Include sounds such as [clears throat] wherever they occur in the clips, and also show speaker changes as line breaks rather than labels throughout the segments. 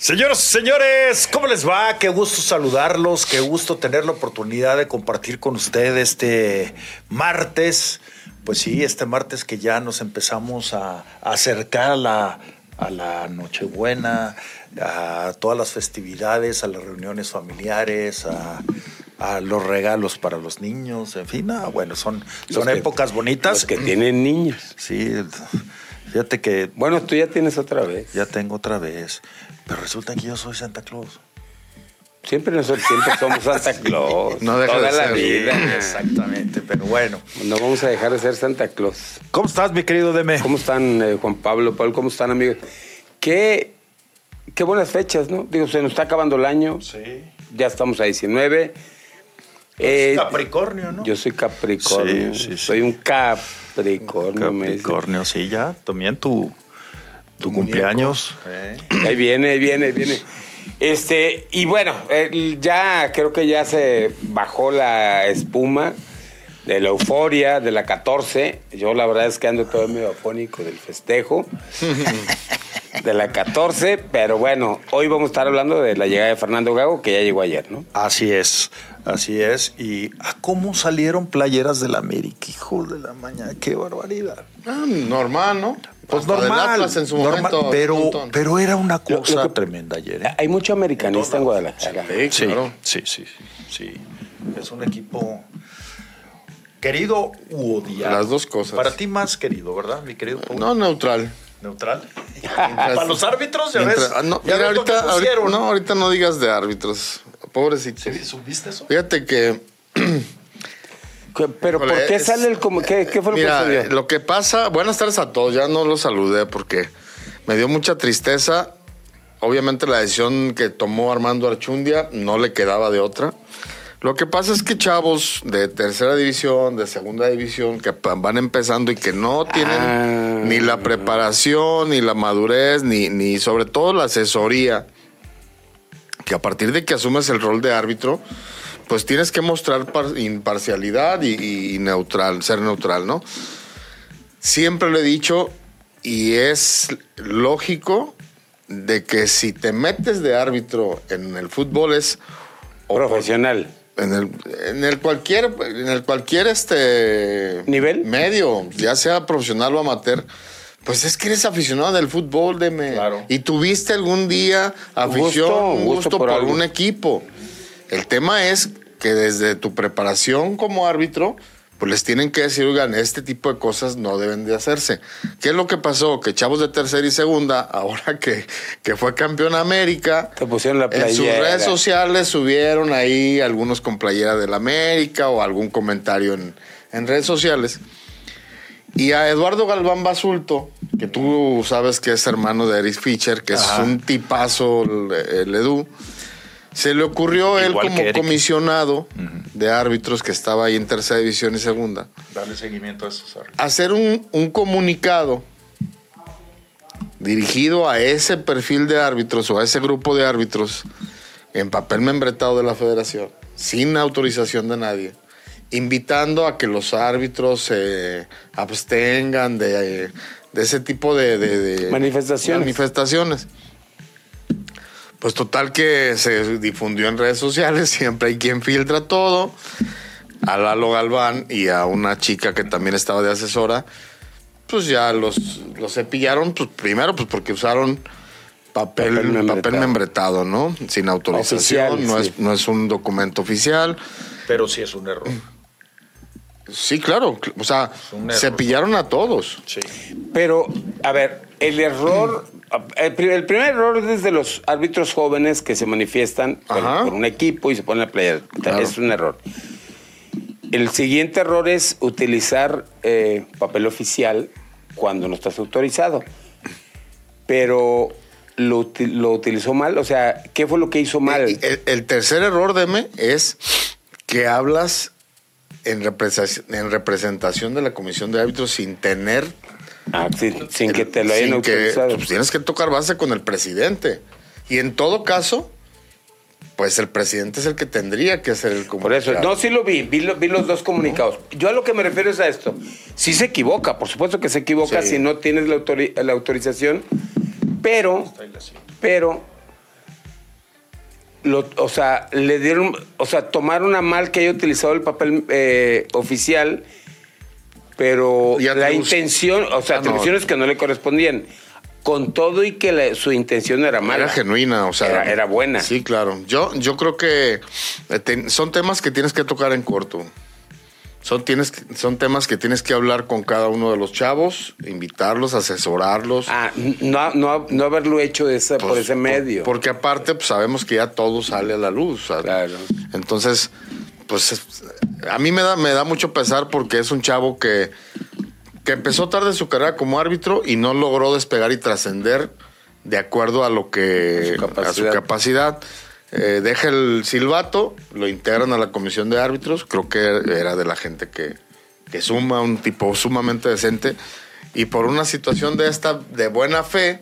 Señoras y señores, ¿cómo les va? Qué gusto saludarlos, qué gusto tener la oportunidad de compartir con ustedes este martes. Pues sí, este martes que ya nos empezamos a, acercar a la, a la Nochebuena, a todas las festividades, a las reuniones familiares, a, a los regalos para los niños, en fin, ah, bueno, son, son épocas bonitas.
Los que tienen niños.
Sí, fíjate que
Bueno, tú ya tienes otra vez.
ya tengo otra vez, pero resulta que yo soy Santa Claus.
Siempre nosotros siempre somos Santa Claus.
No deja
Toda
de
la
ser.
vida. [laughs]
Exactamente, pero bueno.
No vamos a dejar de ser Santa Claus.
¿Cómo estás, mi querido Deme?
¿Cómo están, eh, Juan Pablo, Paul? ¿Cómo están, amigos? Qué, qué buenas fechas, ¿no? Digo, se nos está acabando el año.
Sí.
Ya estamos a 19. Eh,
Capricornio, ¿no?
Yo soy Capricornio.
Sí, sí, sí.
Soy un Capricornio.
Capricornio, sí, ya. También tu, tu cumpleaños.
Ahí viene, ahí viene, ahí viene. Este, y bueno, eh, ya creo que ya se bajó la espuma de la euforia de la 14. Yo la verdad es que ando todo medio afónico del festejo [laughs] de la 14, pero bueno, hoy vamos a estar hablando de la llegada de Fernando Gago, que ya llegó ayer, ¿no?
Así es, así es. ¿Y a cómo salieron playeras del América? Hijo de la mañana, qué barbaridad.
Ah, normal, ¿no?
Pues
Hasta
normal,
Atlas en su
normal,
momento.
pero, pero era una
Lo- lo
cosa
que-
tremenda ayer. ¿eh?
Hay mucho americanista en Guadalajara.
Sí,
Sí,
claro.
sí, sí, sí, sí. Es un equipo querido u odiado.
Las dos cosas.
Para ti más querido, ¿verdad, mi querido Paul?
No, neutral.
Neutral. [laughs] Para los árbitros, ya ves.
Mientras- ah, no,
ya
mira,
ves lo que
ahorita, ahorita-
pusieron.
no, ahorita no digas de árbitros. Pobrecito.
¿Sí? ¿Supiste eso?
Fíjate que.
¿Qué- Pero ¿por qué
es-
sale el como qué, qué fue lo
Mira,
que sucedió?
lo que pasa. Buenas tardes a todos. Ya no los saludé porque me dio mucha tristeza. Obviamente la decisión que tomó Armando Archundia no le quedaba de otra. Lo que pasa es que chavos de tercera división, de segunda división, que van empezando y que no tienen
Ah.
ni la preparación, ni la madurez, ni, ni sobre todo la asesoría, que a partir de que asumes el rol de árbitro, pues tienes que mostrar par- imparcialidad y, y neutral, ser neutral, ¿no? Siempre lo he dicho y es lógico de que si te metes de árbitro en el fútbol es
Profesional.
En el, en el cualquier, en el cualquier este
¿Nivel?
medio, ya sea profesional o amateur, pues es que eres aficionado del fútbol, deme.
Claro.
Y tuviste algún día afición,
Gusto,
un
gusto
gusto
por
por,
algo.
un equipo. El tema es que desde tu preparación como árbitro, pues les tienen que decir, oigan, este tipo de cosas no deben de hacerse. ¿Qué es lo que pasó? Que chavos de tercera y segunda, [laughs] ahora que, que fue campeón América,
Te pusieron la
en sus
playera.
redes sociales subieron ahí algunos con playera del América o algún comentario en, en redes sociales. Y a Eduardo Galván Basulto, que tú sabes que es hermano de Eric Fischer, que
Ajá.
es un tipazo el, el Edu, se le ocurrió él
Igual
como comisionado de árbitros que estaba ahí en tercera división y segunda,
Darle seguimiento a esos árbitros.
hacer un, un comunicado dirigido a ese perfil de árbitros o a ese grupo de árbitros en papel membretado de la federación, sin autorización de nadie, invitando a que los árbitros se abstengan de, de ese tipo de, de- de
Manifestaciones.
manifestaciones. Pues total que se difundió en redes sociales, [laughs] siempre hay quien filtra todo. A Lalo Galván y a una chica que también estaba de asesora, pues ya los, los cepillaron, pues primero pues porque usaron papel,
Papel
papel,
membretado.
¿no? Sin autorización,
Oficial,
no,
sí.
es, no es un documento oficial.
Pero sí es un error.
Sí, claro, o sea, cepillaron a todos.
Sí.
Pero, a ver, el error, el, pri- el primer error es desde los árbitros jóvenes que se manifiestan por,
Ajá.
por un equipo y se ponen la playera.
Claro.
Es un error. El siguiente error es utilizar eh, papel oficial cuando no estás autorizado. Pero lo, lo utilizó mal, o sea, ¿qué fue lo que hizo mal?
Y El, el tercer error, Deme, es que hablas en representación de la comisión de árbitros sin tener.
Ah, sin, sin que te lo hayan
sin que-
autorizado.
pues tienes que tocar base con el presidente. Y en todo caso, pues el presidente es el que tendría que hacer el
Por eso,
comunicado.
no, sí lo vi, vi, lo- vi los dos comunicados. Yo a lo que me refiero es a esto. Sí se equivoca, por supuesto que se equivoca
Sí.
si no tienes la, autori- la autorización, pero, pero lo, o sea, le dieron, o sea, tomaron a mal que haya utilizado el papel eh, oficial, pero la intención, o sea,
Ah, no.
atribuciones que no le correspondían. Con todo y que la- su intención era mala.
Era genuina, o sea.
Era- era buena.
Sí, claro. Yo, yo creo que eh, te- son temas que tienes que tocar en corto. Son, tienes, son temas que tienes que hablar con cada uno de los chavos, invitarlos, asesorarlos.
Ah, no, no, no haberlo hecho por
Pues,
ese medio.
Porque aparte, pues, sabemos que ya todo sale a la luz. sea,
Claro.
Entonces, pues es- a mí me da, me da mucho pesar porque es un chavo que, que empezó tarde su carrera como árbitro y no logró despegar y trascender de acuerdo a lo que
A su
a su
capacidad.
capacidad. Eh, deja el silbato, lo integran a la comisión de árbitros, creo que era de la gente que, que suma, un tipo sumamente decente, y por una situación de esta de buena fe,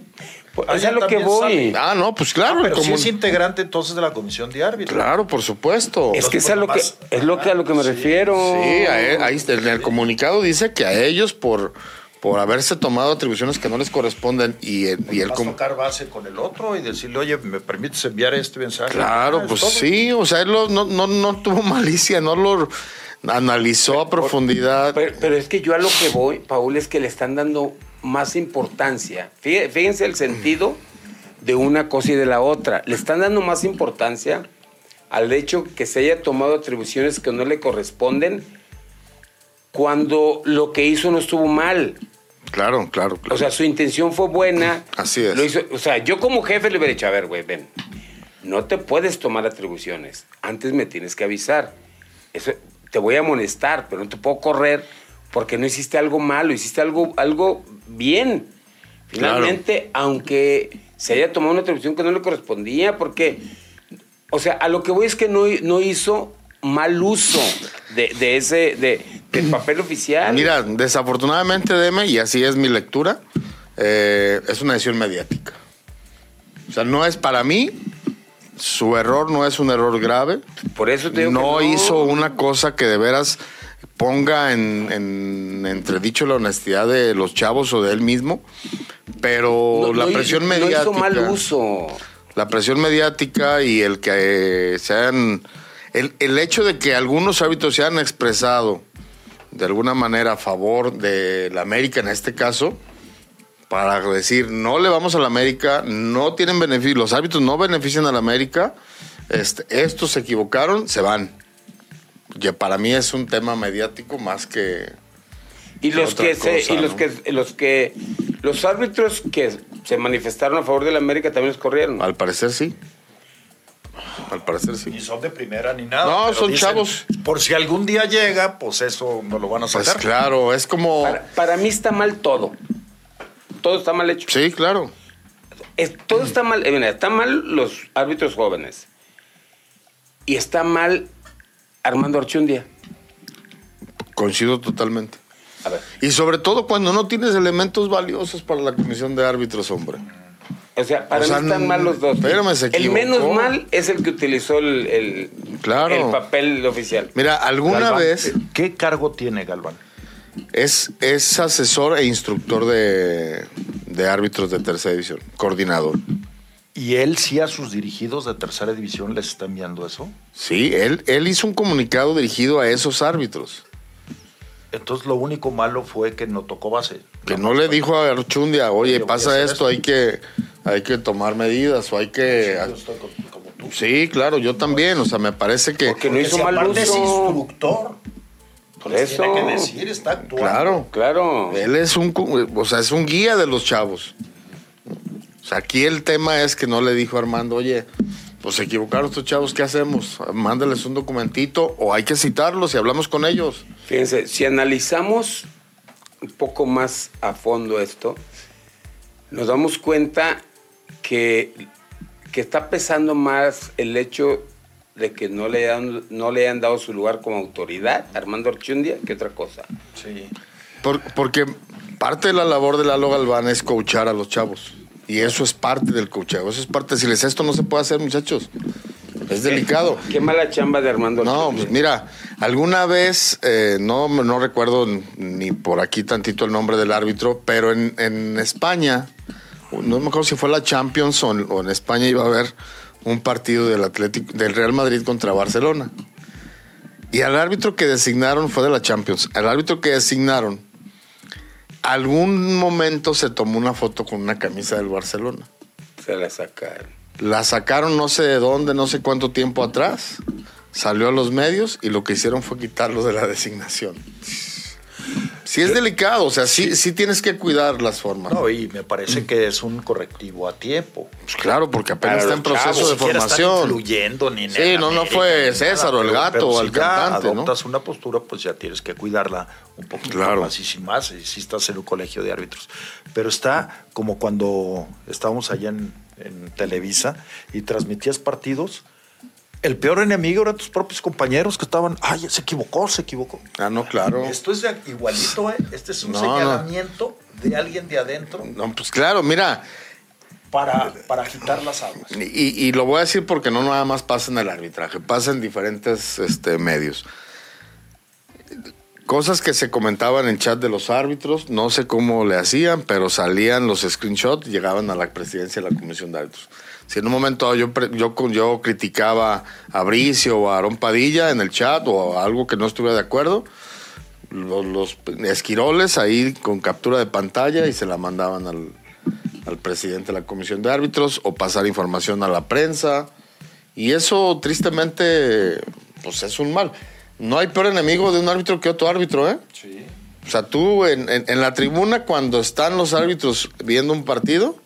Pues,
Ah,
es a lo que voy.
sale.
ah, no, pues claro,
Pero sí
como-
es integrante entonces de la comisión de árbitros.
claro, por supuesto.
Es que es a lo que, es lo que a lo que me
sí,
refiero.
Sí, él- ahí está, en el comunicado dice que a ellos por, por haberse tomado atribuciones que no les corresponden y, el- y él
Vas a
como...
tocar base con el otro y decirle, oye, ¿me permites enviar este mensaje?
Claro,
Ah, es
pues
todo.
sí, o sea, él lo- no, no, no tuvo [laughs] malicia, no lo analizó a profundidad.
Pero, pero es que yo a lo que voy, Paul, es que le están dando más importancia. Fí- Fíjense el sentido de una cosa y de la otra. Le están dando más importancia al hecho que se haya tomado atribuciones que no le corresponden cuando lo que hizo no estuvo mal.
Claro, claro, claro.
O sea, su intención fue buena. [clears throat]
Así es.
Lo hizo- o sea, yo como jefe le hubiera dicho, a ver, güey, ven, no te puedes tomar atribuciones. Antes me tienes que avisar. Eso, te voy a amonestar, pero no te puedo correr porque no hiciste algo malo, hiciste algo, algo bien. Finalmente, aunque se haya tomado una atribución que no le correspondía, porque, o sea, a lo que voy es que no, no hizo mal uso de, de ese, de, del [clears throat] papel oficial.
Mira, desafortunadamente, Deme, y así es mi lectura, eh, es una decisión mediática. O sea, no es para mí, su error no es un error grave.
Por eso te digo
no,
que
hizo una cosa que de veras ponga en, en entredicho la honestidad de los chavos o de él mismo, pero
No-
la
no
presión mediática.
hizo mal uso.
La presión mediática y el que eh, se hayan. El, el hecho de que algunos árbitros se hayan expresado de alguna manera a favor de la América en este caso, para decir no le vamos a la América, no tienen beneficio, los árbitros no benefician a la América, este, estos se equivocaron, se van. Ya para mí es un tema mediático más que.
Y los
otra
que se, y los que los que los árbitros que se manifestaron a favor de la América también los corrieron.
Al parecer sí. Al parecer sí.
Ni son de primera ni nada.
No, son
dicen,
chavos.
Por si algún día llega, pues eso no lo van a
Pues
sacar.
claro, es como.
Para, para mí está mal todo. Todo está mal hecho.
Sí, claro.
Es- todo está mal. eh, mira, está mal los árbitros jóvenes. Y está mal Armando Archundia.
Coincido totalmente.
A ver.
Y sobre todo cuando no tienes elementos valiosos para la comisión de árbitros, hombre.
O sea, para
O sea,
mí están mal los dos.
espérame, se
el menos mal es el que utilizó el, el,
Claro.
el papel oficial.
Mira, alguna
Galván,
vez
¿Qué cargo tiene Galván?
es, es asesor e instructor de, de árbitros de tercera división, coordinador.
¿Y él sí a sus dirigidos de tercera división les está enviando eso?
Sí, él, él hizo un comunicado dirigido a esos árbitros.
Entonces lo único malo fue que no tocó base.
Que no le dijo a Archundia, oye, pasa esto,
esto".
hay que, hay que tomar medidas o hay que...
Yo estoy con- como tú.
Sí, claro, yo también. O sea, me parece que...
Porque no hizo
si
mal
aparte es
uso.
instructor.
Por
les
eso.
Tiene que decir, está actuando.
Claro.
Claro.
Él es un, o sea, es un guía de los chavos. O sea, aquí el tema es que no le dijo a Armando, oye, pues se equivocaron estos chavos, ¿qué hacemos? Mándales un documentito o hay que citarlos y hablamos con ellos.
Fíjense, si analizamos un poco más a fondo esto, nos damos cuenta que, que está pesando más el hecho de que no le, han, no le hayan dado su lugar como autoridad a Armando Archundia que otra cosa.
Sí.
Por- porque parte de la labor de Lalo Galván es coachar a los chavos. Y eso es parte del coacheo. Eso es parte. Si les esto no se puede hacer, muchachos. Es delicado.
Qué mala chamba de Armando
No, pues mira, alguna vez, eh, no, no recuerdo ni por aquí tantito el nombre del árbitro, pero en, en España, no me acuerdo si fue la Champions o en, o en España iba a haber un partido del Atlético, del Real Madrid contra Barcelona. Y al árbitro que designaron fue de la Champions. Al árbitro que designaron, algún momento se tomó una foto con una camisa del Barcelona.
Se la sacaron.
La sacaron no sé de dónde, no sé cuánto tiempo atrás. Salió a los medios y lo que hicieron fue quitarlo de la designación. Sí es delicado, o sea, sí, sí tienes que cuidar las formas.
No, y me parece que es un correctivo a tiempo.
Pues claro, porque apenas está en proceso
chavos,
de formación.
influyendo ni
Sí, no, no fue César
nada,
o el
pero-
gato
pero
o
si
el
ya
cantante, ¿no?
adoptas una postura, pues ya tienes que cuidarla un poquito
Claro.
más y sin más, y si estás en un colegio de árbitros. Pero está como cuando estábamos allá en, en Televisa y transmitías partidos. El peor enemigo eran tus propios compañeros que estaban, ay, se equivocó, se equivocó.
Ah, no, claro.
Esto es igualito, ¿eh? Este es un
No, no.
señalamiento de alguien de adentro
No, pues claro, mira,
para, para agitar las aguas.
y, y lo voy a decir porque no nada más pasa en el arbitraje, pasa en diferentes este, medios. Cosas que se comentaban en chat de los árbitros, no sé cómo le hacían, pero salían los screenshots y llegaban a la presidencia de la comisión de árbitros. Si en un momento yo, yo, yo criticaba a Bricio o a Aarón Padilla en el chat o algo que no estuviera de acuerdo, los, los esquiroles ahí con captura de pantalla y se la mandaban al, al presidente de la comisión de árbitros o pasar información a la prensa. Y eso, tristemente, pues es un mal. No hay peor enemigo de un árbitro que otro árbitro, ¿eh?
Sí.
O sea, tú en, en- en la tribuna, cuando están los árbitros viendo un partido,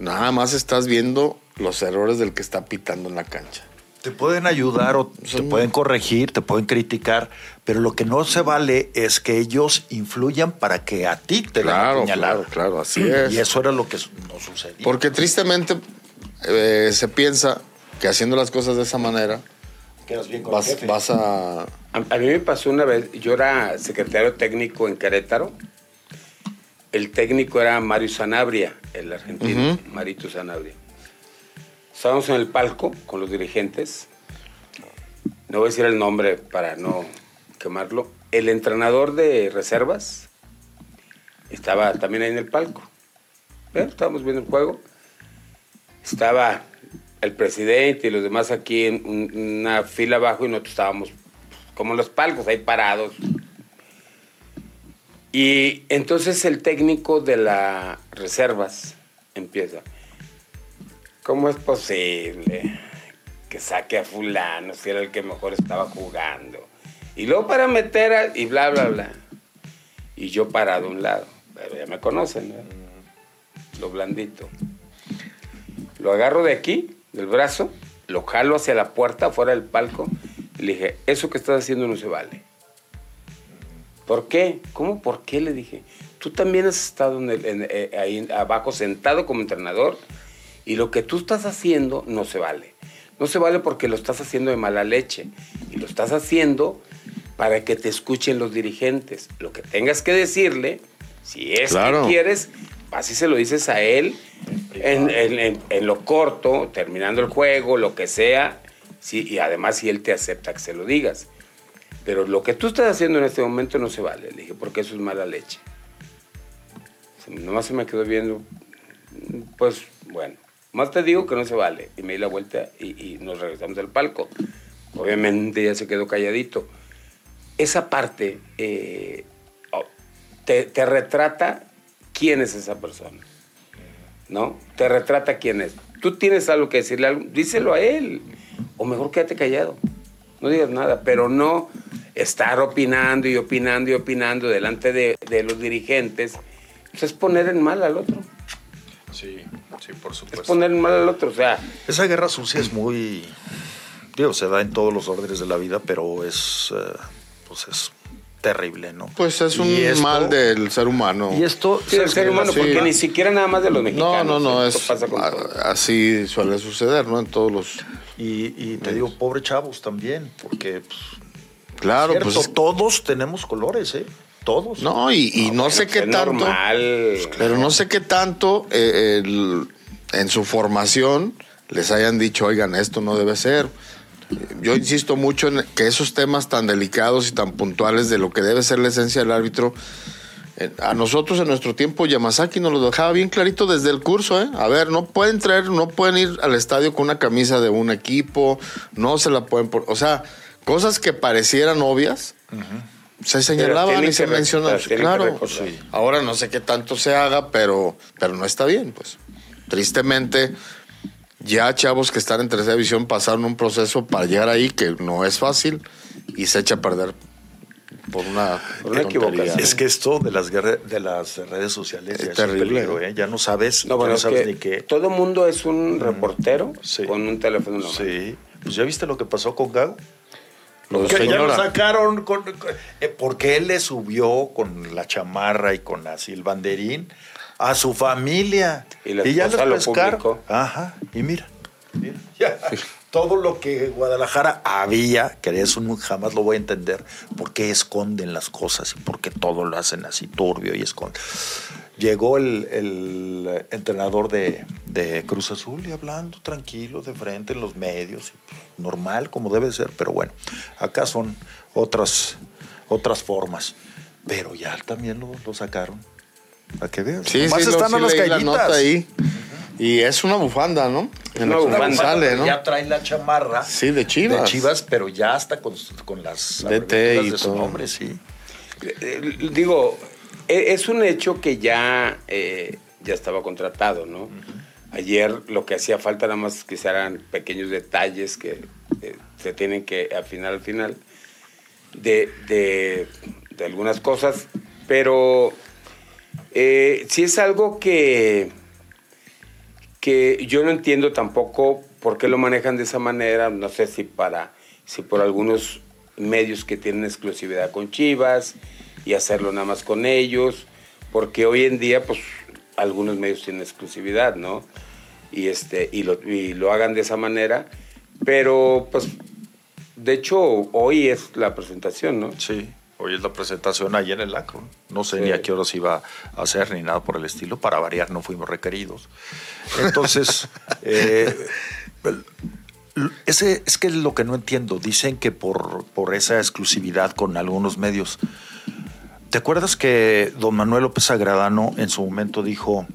nada más estás viendo los errores del que está pitando en la cancha.
Te pueden ayudar o te pueden corregir, te pueden criticar, pero lo que no se vale es que ellos influyan para que a ti te la
Claro,
apuñalaran.
claro, claro, así es.
Y eso era lo que no sucedía.
Porque tristemente eh, se piensa que haciendo las cosas de esa manera
Quedas bien con el
vas,
jefe.
vas a...
A, a mí me pasó una vez, yo era secretario técnico en Querétaro. El técnico era Mario Sanabria, el argentino, Marito Sanabria. Estábamos en el palco con los dirigentes. No voy a decir el nombre para no quemarlo. El entrenador de reservas estaba también ahí en el palco. Estábamos viendo el juego. Estaba el presidente y los demás aquí en un- una fila abajo y nosotros estábamos como en los palcos, ahí parados. Y entonces el técnico de las reservas empieza. ¿Cómo es posible que saque a fulano si era el que mejor estaba jugando? Y luego para meter a... y bla, bla, bla. Y yo parado a un lado. Pero ya me conocen, ¿no? Lo blandito. Lo agarro de aquí, del brazo, lo jalo hacia la puerta, afuera del palco, y le dije, eso que estás haciendo no se vale. ¿Por qué? ¿Cómo por qué? Le dije, tú también has estado en el- en- eh, ahí abajo sentado como entrenador y lo que tú estás haciendo no se vale. No se vale porque lo estás haciendo de mala leche y lo estás haciendo para que te escuchen los dirigentes. Lo que tengas que decirle, si es
Claro.
que quieres, así se lo dices a él en, en- en- en lo corto, terminando el juego, lo que sea, sí, y además si él te acepta que se lo digas. Pero lo que tú estás haciendo en este momento no se vale, le dije, porque eso es mala leche. Nomás se me quedó viendo, pues bueno, más te digo que no se vale. Y me di la vuelta y, y nos regresamos al palco. Obviamente ya se quedó calladito. Esa parte eh, oh, te, te retrata quién es esa persona. ¿No? Te retrata quién es. Tú tienes algo que decirle, díselo a él. O mejor quédate callado. No digas nada, pero no estar opinando y opinando y opinando delante de, de los dirigentes. Pues es poner en mal al otro.
Sí, sí, por
Es
supuesto.
poner en mal al otro. O sea,
Esa guerra sucia es muy. Digo, se da en todos los órdenes de la vida, pero es. eh, pues es terrible, ¿no?
Pues es un
esto-
mal del ser humano.
Y esto.
sí, el ser humano,
sí.
porque ni siquiera nada más de los
No,
mexicanos.
no, no,
esto
es
pasa con todo.
a- así suele suceder, ¿no? En todos los...
Y, y te digo, pobre chavos también, porque. Pues,
Claro,
cierto,
pues... es-
todos tenemos colores, ¿eh? Todos.
No, y, y no, sé qué tanto...
normal.
Pero no sé qué tanto eh, el- en su formación les hayan dicho, oigan, esto no debe ser. Yo insisto mucho en que esos temas tan delicados y tan puntuales de lo que debe ser la esencia del árbitro, A nosotros en nuestro tiempo Yamazaki nos lo dejaba bien clarito desde el curso, ¿eh? A ver, no pueden traer, no pueden ir al estadio con una camisa de un equipo, no se la pueden por, o sea, cosas que parecieran obvias. Se señalaban y se mencionaban. Claro. Ahora no sé qué tanto se haga, pero, pero no está bien, pues. Tristemente, ya chavos que están en tercera división pasaron un proceso para llegar ahí que no es fácil y se echa a perder por una,
Por una equivocación.
Es que esto de las de las redes sociales
Es
ya es,
terrible,
un peligro. ¿eh? Ya no sabes,
No,
ya
bueno,
no
es
sabes
que
ni qué.
todo mundo es un reportero
Sí.
con un teléfono en la mano.
Sí. Pues ya viste lo que pasó con Gago.
Lo
Que ya lo sacaron con, con- eh, porque él le subió con la chamarra y con así el banderín a su familia.
Y la
ya
lo
pescaron.
publicó.
Ajá. Y mira, mira, ya. [laughs] todo lo que Guadalajara había, que eso jamás lo voy a entender, por qué esconden las cosas y por qué todo lo hacen así turbio y esconden. Llegó el, el entrenador de, de Cruz Azul y hablando tranquilo, de frente en los medios, normal como debe ser, pero bueno, acá son otras, otras formas. Pero ya también lo, lo sacaron. A que vean.
Sí,
Nomás
sí, lo-
están
sí
a las
leí la nota ahí. Y es una bufanda, ¿no? En
una bufanda,
sale, ¿no?
Ya trae la chamarra.
Sí, de Chivas.
De Chivas, pero ya hasta con, con las
DT y
de su
todo.
nombre, sí.
Eh, Digo, e- es un hecho que ya, eh, ya estaba contratado, ¿no? Ayer lo que hacía falta nada más que eran pequeños detalles que eh, se tienen que afinar al final de, de- de algunas cosas, pero eh, sí es algo que, que yo no entiendo tampoco por qué lo manejan de esa manera, no sé si para si por algunos medios que tienen exclusividad con Chivas y hacerlo nada más con ellos, porque hoy en día pues algunos medios tienen exclusividad, ¿no? Y este y lo, y lo hagan de esa manera, pero pues de hecho hoy es la presentación, ¿no?
Sí. Hoy es la presentación ahí en el Acron. No sé
Sí.
ni a qué horas iba a hacer ni nada por el estilo. Para variar, no fuimos requeridos. Entonces, [laughs] eh, ese es que es lo que no entiendo. Dicen que por, por esa exclusividad con algunos medios. ¿Te acuerdas que don Manuel López Agradano en su momento dijo,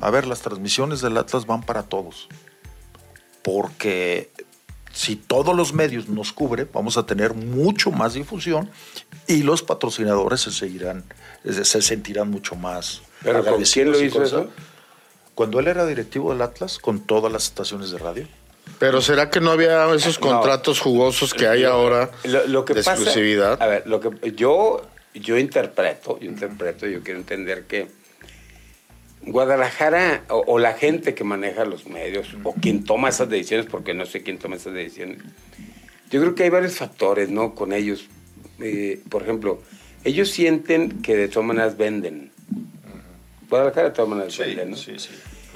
a ver, las transmisiones del Atlas van para todos? Porque si todos los medios nos cubren, vamos a tener mucho más difusión y los patrocinadores se seguirán, se se sentirán mucho más.
Pero ¿con
agradecidos
quién lo hizo eso?
Cuando él era directivo del Atlas, con todas las estaciones de radio.
Pero ¿será que no había esos
No.
contratos jugosos que hay ahora
Lo, lo que
de
pasa,
exclusividad?
A ver, lo que yo, yo interpreto, yo interpreto, yo quiero entender que Guadalajara o, o la gente que maneja los medios o quien toma esas decisiones, porque no sé quién toma esas decisiones, yo creo que hay varios factores, ¿no? Con ellos. Eh, por ejemplo, ellos sienten que de todas maneras venden. Guadalajara de todas maneras vende, ¿no?
sí.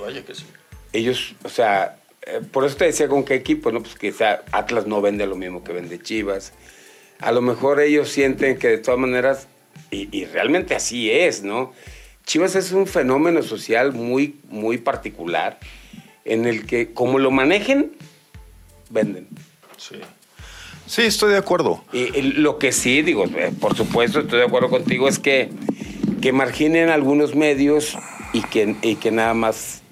Vaya que sí.
ellos, o sea, eh, por eso te decía con qué equipo, ¿no? Pues quizá Atlas no vende lo mismo que vende Chivas. A lo mejor ellos sienten que de todas maneras, y, y realmente así es, ¿no? Chivas es un fenómeno social muy, muy particular, en el que como lo manejen, venden.
Sí. Sí, estoy de acuerdo.
Y, y lo que sí, digo, eh, por supuesto, estoy de acuerdo contigo, es que, que marginen algunos medios y que, y que nada más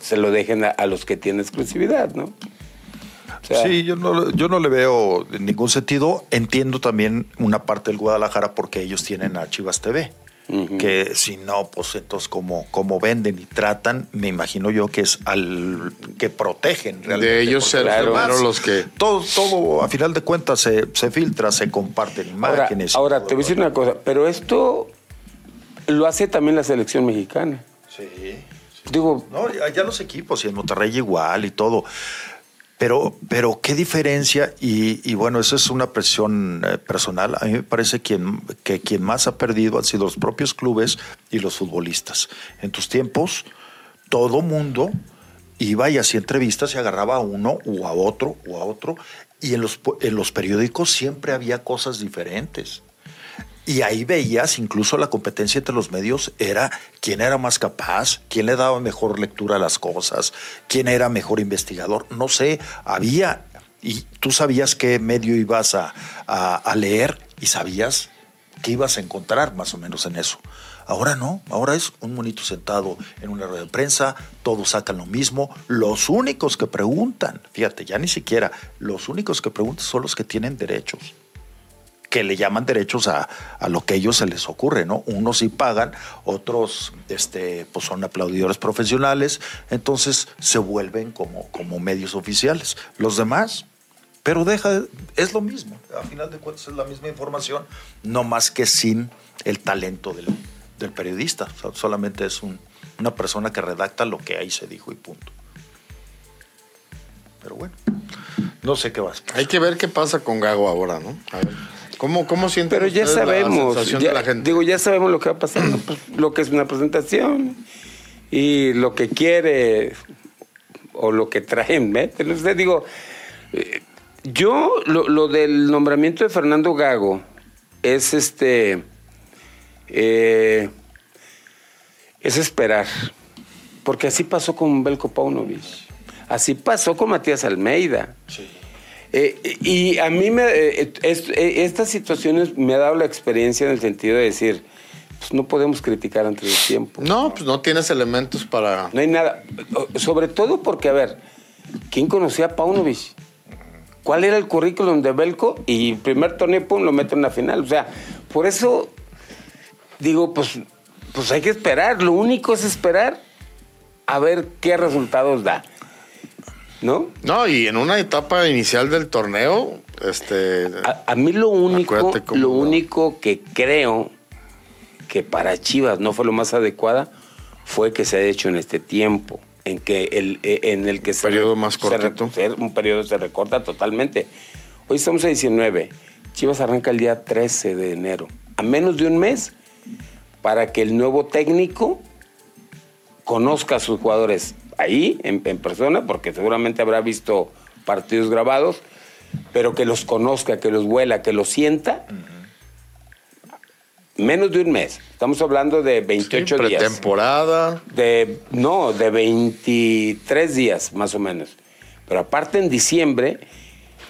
se lo dejen a, a los que tienen exclusividad, ¿no? O sea,
Sí, yo no, yo no le veo ningún sentido. Entiendo también una parte del Guadalajara porque ellos tienen a Chivas TV. Que si no, pues entonces como, como venden y tratan, me imagino yo que es al que protegen realmente.
De ellos
porque
ser
los
primero
demás,
los que-
Todo, todo a final de cuentas se, se filtra, se comparten imágenes.
ahora te voy a decir una cosa, pero esto lo hace también la selección mexicana.
Sí.
Digo,
No, allá los equipos y en Monterrey igual y todo. Pero, pero qué diferencia, y, bueno, eso es una presión eh, personal. A mí me parece quien, que quien más ha perdido han sido los propios clubes y los futbolistas. En tus tiempos, todo mundo iba y hacía entrevistas y agarraba a uno o a otro o a otro, y en los, en los periódicos siempre había cosas diferentes. Y ahí veías incluso la competencia entre los medios era quién era más capaz, quién le daba mejor lectura a las cosas, quién era mejor investigador. No sé, había, y tú sabías qué medio ibas a, a- leer y sabías qué ibas a encontrar más o menos en eso. Ahora no, ahora es un monito sentado en una rueda de prensa, todos sacan lo mismo, los únicos que preguntan, fíjate, ya ni siquiera, los únicos que preguntan son los que tienen derechos que le llaman derechos a, a, lo que ellos se les ocurre, ¿no? Unos sí pagan, otros este, pues son aplaudidores profesionales, entonces se vuelven como, como medios oficiales. Los demás, pero deja, es lo mismo, a final de cuentas es la misma información, no más que sin el talento del, del periodista, solamente es un, una persona que redacta lo que ahí se dijo y punto. Pero bueno, no sé qué va a pasar.
Hay que ver qué pasa con Gago ahora, ¿no? A ver. ¿Cómo, cómo sienten
Pero ya
la
sabemos,
sensación
ya-
de la gente?
digo, ya sabemos lo que va a pasar. Pues, lo que es una presentación y lo que quiere o lo que traen, ¿ves? Entonces, digo, eh, yo lo, lo del nombramiento de Fernando Gago es este, eh, es esperar, porque así pasó con Belko Paunovic, así pasó con Matías Almeida. Eh, y a mí me, eh, es- eh, estas situaciones me ha dado la experiencia en el sentido de decir, pues no podemos criticar antes del tiempo.
No, pues no tienes elementos para...
No hay nada. Sobre todo porque, a ver, ¿quién conocía a Paunovic? ¿Cuál era el currículum de Belko? Y primer torneo, pum, lo mete en la final. O sea, por eso digo, pues, pues hay que esperar. Lo único es esperar a ver qué resultados da. ¿No?
No, y en una etapa inicial del torneo, este...
A, a mí lo único,
cómo
lo único que creo que para Chivas no fue lo más adecuada fue que se ha hecho en este tiempo, en que el, eh, en el que se
Periodo más cortito.
se- un periodo se recorta totalmente. Hoy estamos a 19. Chivas arranca el día 13 de enero. A menos de un mes para que el nuevo técnico conozca a sus jugadores ahí, en, en persona, porque seguramente habrá visto partidos grabados, pero que los conozca, que los huela, que los sienta. Menos de un mes. Estamos hablando de 28 días.
pretemporada.
De, no, de 23 días más o menos. Pero aparte en diciembre,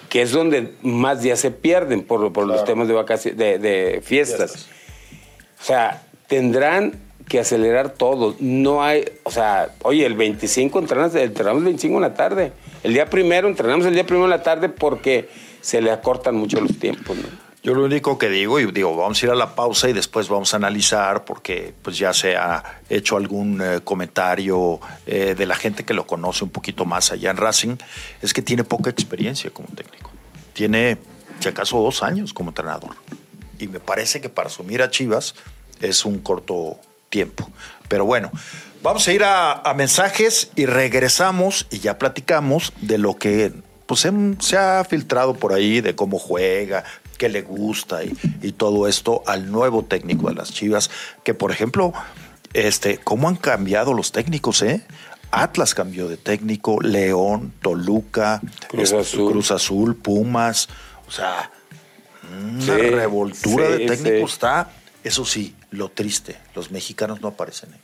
que es donde más días se pierden por, por los temas de, vacaciones, de, de fiestas.
Fiestas.
O sea, tendrán que acelerar todo. No hay, o sea, oye, el 25 entrenamos, entrenamos el 25 en la tarde. El día primero entrenamos el día primero en la tarde porque se le acortan mucho los tiempos, ¿no?
Yo lo único que digo, y digo, vamos a ir a la pausa y después vamos a analizar, porque pues ya se ha hecho algún eh, comentario eh, de la gente que lo conoce un poquito más allá en Racing, es que tiene poca experiencia como técnico. Tiene, si acaso, dos años como entrenador. Y me parece que para asumir a Chivas es un corto tiempo. Pero bueno, vamos a ir a, a mensajes y regresamos y ya platicamos de lo que pues, em- se ha filtrado por ahí, de cómo juega, qué le gusta y, y todo esto al nuevo técnico de las Chivas, que por ejemplo, este, cómo han cambiado los técnicos, ¿eh? Atlas cambió de técnico, León, Toluca,
Cruz
este,
Azul.
Cruz Azul, Pumas, o sea, una
Sí,
revoltura
sí,
de técnicos
sí.
está. Eso sí, lo triste, los mexicanos no aparecen. ¿eh?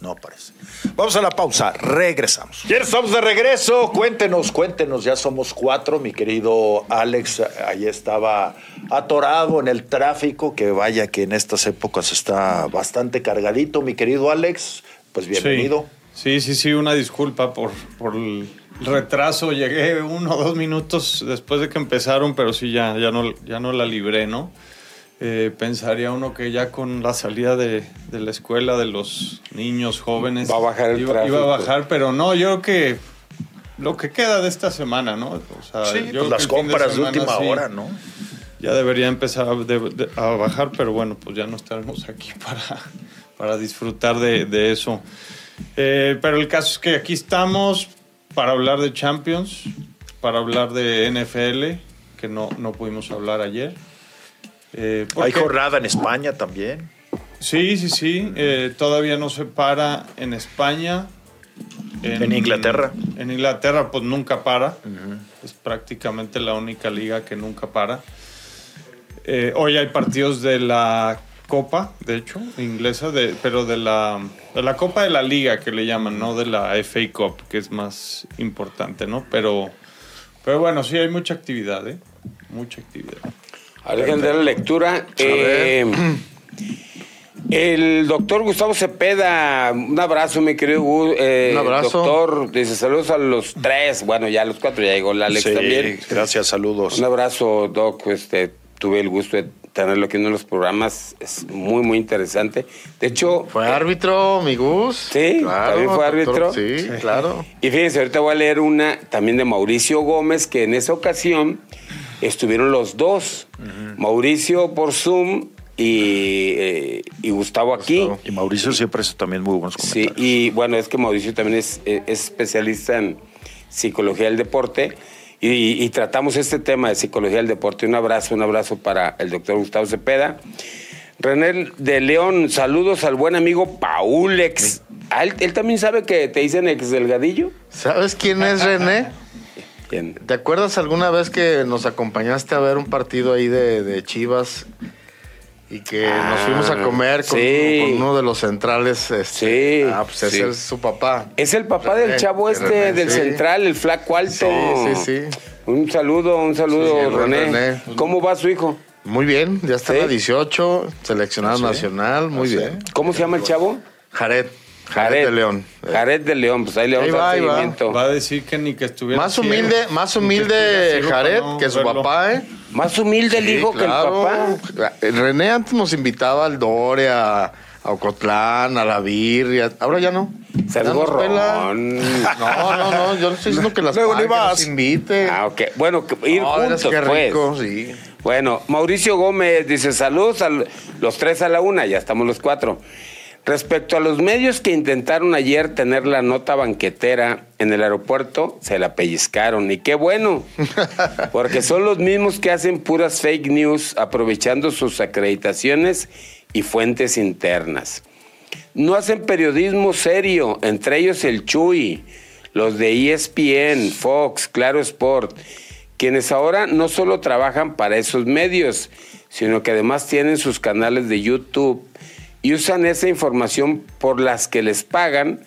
No aparecen. Vamos a la pausa, regresamos. Ya estamos de regreso. Cuéntenos, cuéntenos, ya somos cuatro. Mi querido Alex, ahí estaba atorado en el tráfico, que vaya que en estas épocas está bastante cargadito. Mi querido Alex, pues bienvenido.
Sí, sí, sí, una disculpa por, por el retraso. Llegué uno o dos minutos después de que empezaron, pero sí, ya, ya, no, ya no la libré, ¿no? Eh, pensaría uno que ya con la salida de, de la escuela de los niños jóvenes
Va a bajar el
iba,
tráfico.
iba a bajar, pero no, yo creo que lo que queda de esta semana, ¿no? O sea,
Sí,
yo
pues las compras de
semana
última
sí
hora, ¿no?
ya debería empezar a, de- de- a bajar, pero bueno, pues ya no estaremos aquí [laughs] para, para disfrutar de, de eso. Eh, pero el caso es que aquí estamos para hablar de Champions, para hablar de NFL, que no, no pudimos hablar ayer. Eh,
Hay jornada en España también.
Sí, sí, sí. eh, todavía no se para en España.
En Inglaterra.
En Inglaterra, pues nunca para. Es prácticamente la única liga que nunca para. Eh, hoy hay partidos de la Copa, de hecho, inglesa, de, pero de la, de la Copa de la Liga que le llaman, no de la FA Cup, que es más importante, ¿no? Pero, pero bueno, sí hay mucha actividad, ¿eh? Mucha actividad.
Al de la lectura, eh, El doctor Gustavo Cepeda, un abrazo, mi querido Gu- eh,
Un abrazo.
Doctor, dice saludos a los tres. Bueno, ya a los cuatro ya llegó la Alex
Sí,
también.
gracias, saludos.
Un abrazo, Doc. Este, tuve el gusto de tenerlo aquí en uno de los programas. Es muy, muy interesante. De hecho,
Fue árbitro, mi Gus.
Sí, también fue árbitro.
Sí, claro.
y fíjense, ahorita voy a leer una también de Mauricio Gómez, que en esa ocasión estuvieron los dos. Mauricio por Zoom y, eh, y Gustavo aquí.
Gustavo.
Y Mauricio siempre hace también muy buenos
Sí,
comentarios.
y bueno, es que Mauricio también es, eh, es especialista en psicología del deporte y, y tratamos este tema de psicología del deporte. Un abrazo, un abrazo para el doctor Gustavo Cepeda. René de León, saludos al buen amigo Paulex. Ah, ¿Él, él también sabe que te dicen ex delgadillo?
¿Sabes quién es [laughs] René?
Bien.
¿Te acuerdas alguna vez que nos acompañaste a ver un partido ahí de, de Chivas y que
Ah,
nos fuimos a comer con,
sí.
con uno de los centrales? este?
Sí,
Ah, pues ese
sí.
es su papá.
Es el papá
René,
del chavo este,
René,
del
sí.
central, el flaco alto.
Sí, sí, sí.
Un saludo, un saludo, René.
René.
¿Cómo va su hijo?
Muy bien, ya está la 18, seleccionado
¿Ah,
nacional, muy
¿Ah,
bien.
¿Cómo se llama el chavo?
Jared, Jared de León.
Jared de León, pues ahí le vamos a
va.
seguimiento.
Va a decir que ni que estuviera
Más
ciego.
humilde, más
que
humilde
ciego
Jared
no
que su
verlo.
papá, ¿eh?
Más humilde el
Sí,
hijo
claro.
que el papá.
René antes nos invitaba al Dore, a, a Ocotlán, a la birria. Ahora ya no. Pela. No, no, no. Yo no estoy diciendo que las
Luego ni
pague, que
vas.
nos invite.
Ah, ok. Bueno, que- ir
No,
juntos,
qué
pues.
rico, sí.
Bueno, Mauricio Gómez dice saludos a los tres a la una, ya estamos los cuatro. Respecto a los medios que intentaron ayer tener la nota banquetera en el aeropuerto, se la pellizcaron. Y qué bueno, [laughs] porque son los mismos que hacen puras fake news aprovechando sus acreditaciones y fuentes internas. No hacen periodismo serio, entre ellos el Chuy, los de ESPN, Fox, Claro Sport, quienes ahora no solo trabajan para esos medios, sino que además tienen sus canales de YouTube y usan esa información por las que les pagan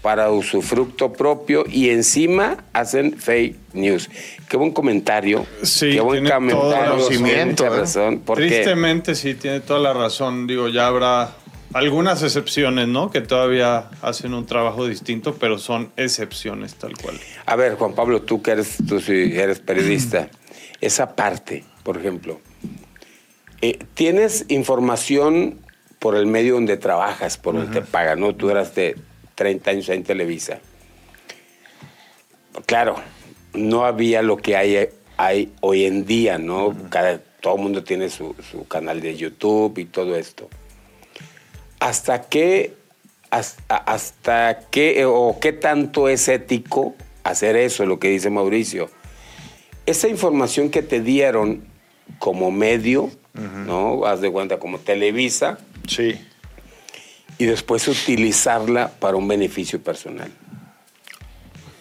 para usufructo propio y encima hacen fake news. Qué buen comentario.
Sí,
qué buen comentario. mucha
¿eh?
razón. porque-
Tristemente sí, tiene toda la razón. Digo, ya habrá algunas excepciones, ¿no? Que todavía hacen un trabajo distinto, pero son excepciones tal cual.
A ver, Juan Pablo, tú que eres, tú sí eres periodista, [clears throat] esa parte, por ejemplo, eh, tienes información por el medio donde trabajas, por donde te pagan, ¿no? Tú eras de 30 años en Televisa. Claro, no había lo que hay, hay hoy en día, ¿no? Cada, todo el mundo tiene su, su canal de YouTube y todo esto. ¿Hasta qué, hasta, hasta qué o qué tanto es ético hacer eso, lo que dice Mauricio? Esa información que te dieron como medio, ¿no? Haz de cuenta como Televisa,
Sí.
y después utilizarla para un beneficio personal.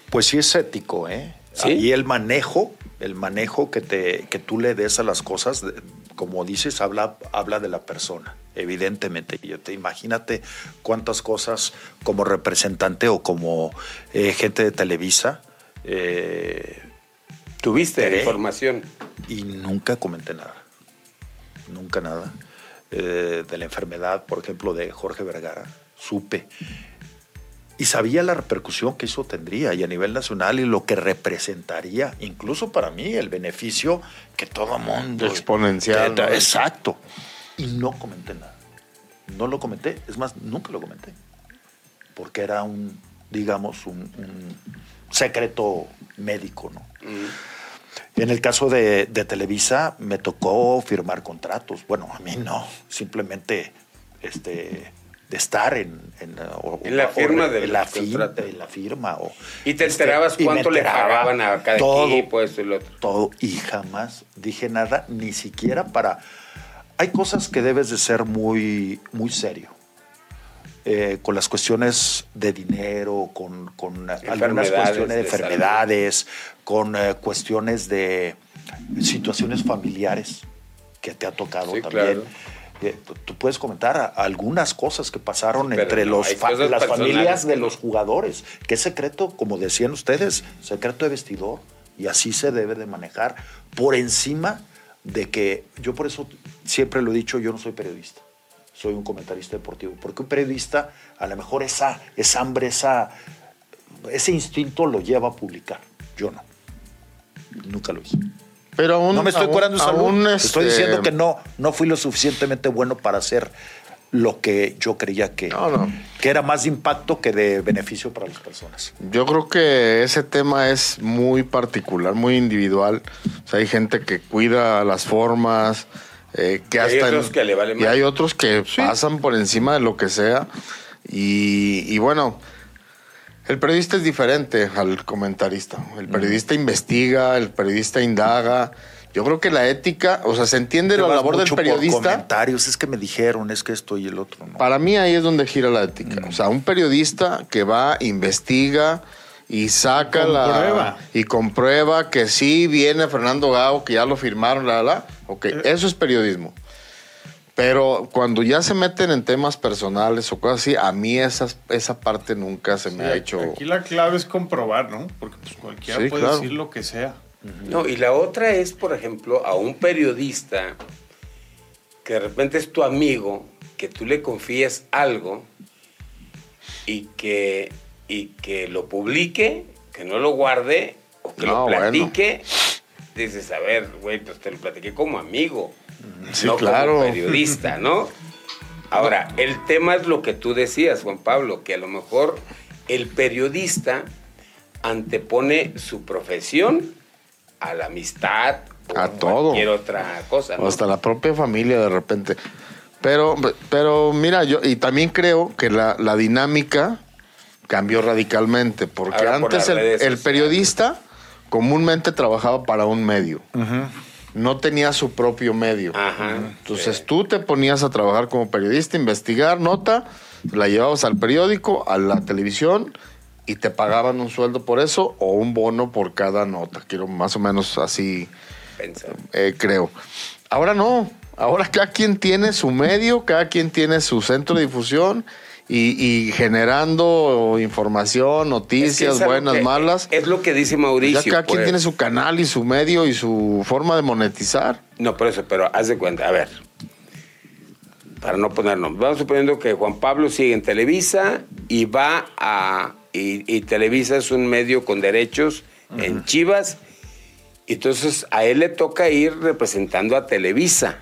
Pues sí es ético, ¿eh?
¿Sí?
Y el manejo, el manejo que, te, que tú le des a las cosas, como dices, habla, habla de la persona, evidentemente. Yo te imagínate cuántas cosas como representante o como eh, gente de Televisa eh,
¿Tuviste la información?
y nunca comenté nada. Nunca nada. Eh, de la enfermedad, por ejemplo, de Jorge Vergara, supe. Y sabía la repercusión que eso tendría y a nivel nacional y lo que representaría, incluso para mí, el beneficio que todo mundo...
Exponencial,
Que-
¿no?
Exacto. Y no comenté nada. No lo comenté. Es más, nunca lo comenté. Porque era un, digamos, un, un secreto médico, ¿no? En el caso de, de Televisa me tocó firmar contratos. Bueno, a mí no, simplemente este, de estar en, en, o-
En la
o-
firma
o-
del
en la, firma, en la firma. O,
¿Y te
este,
enterabas cuánto le pagaban a cada
todo,
equipo, esto y lo otro?
todo y jamás dije nada, ni siquiera para... Hay cosas que debes de ser muy, muy serio. Eh, con las cuestiones de dinero, con, con algunas cuestiones de
de
enfermedades, con eh, cuestiones de situaciones familiares que te ha tocado
Sí,
también.
claro.
Eh, tú- puedes comentar algunas cosas que pasaron
Pero
entre
no,
los
hay
fa-
cosas
las
personales.
familias de los jugadores, es secreto, como decían ustedes, secreto de vestidor, y así se debe de manejar, por encima de que, yo por eso siempre lo he dicho, yo no soy periodista, soy un comentarista deportivo. Porque un periodista, a lo mejor esa, esa hambre, esa, ese instinto lo lleva a publicar. Yo no. Nunca lo hice.
Pero aún,
no me estoy
aún-
curando salud.
aún,
Estoy
este,
diciendo que no, no fui lo suficientemente bueno para hacer lo que yo creía que,
No, no.
que era más de impacto que de beneficio para las personas.
Yo creo que ese tema es muy particular, muy individual. O sea, hay gente que cuida las formas, eh, que
Y hay
hasta
otros que le vale
y
más.
hay otros que pasan por encima de lo que sea. Y, y bueno, el periodista es diferente al comentarista. El periodista investiga, el periodista indaga. Yo creo que la ética, o sea, se entiende
Te
la labor del
mucho por
periodista.
comentarios, es que me dijeron, es que esto y el otro. ¿no?
Para mí ahí es donde gira la ética. O sea, un periodista que va, investiga y saca
Comprueba.
la... Y comprueba que sí viene Fernando Gao, que ya lo firmaron, la, la. la. Ok,
Eh.
eso es periodismo. Pero cuando ya se meten en temas personales o cosas así, a mí esas, esa parte nunca se me ha hecho...
Aquí la clave es comprobar, ¿no? Porque pues cualquiera
Sí,
puede
claro.
decir lo que sea.
No, y la otra es, por ejemplo, a un periodista que de repente es tu amigo, que tú le confíes algo y que, y que lo publique, que no lo guarde o que
No,
lo
bueno.
platique. Dices, a ver, güey, pues te lo platiqué como amigo,
Sí,
no
claro.
como periodista, ¿no? Ahora, el tema es lo que tú decías, Juan Pablo, que a lo mejor el periodista antepone su profesión a la amistad o
A todo.
cualquier otra cosa. ¿no?
O hasta la propia familia de repente. Pero, pero mira, yo y también creo que la, la dinámica cambió radicalmente, porque
Ahora
antes el, periodista comúnmente trabajaba para un medio, no tenía su propio medio.
Ajá.
Entonces
sí.
tú te ponías a trabajar como periodista, investigar nota, la llevabas al periódico, a la televisión y te pagaban un sueldo por eso o un bono por cada nota. Quiero más o menos así eh, creo. Ahora no. Ahora cada quien tiene su medio, cada quien tiene su centro de difusión y, y generando información, noticias,
es
buenas,
que-
malas.
Es lo que dice Mauricio.
ya cada quien
pues.
tiene su canal y su medio y su forma de monetizar.
No, por eso, pero haz de cuenta, a ver. Para no ponernos, vamos suponiendo que Juan Pablo sigue en Televisa y va a. Y, y Televisa es un medio con derechos en Chivas. Entonces a él le toca ir representando a Televisa.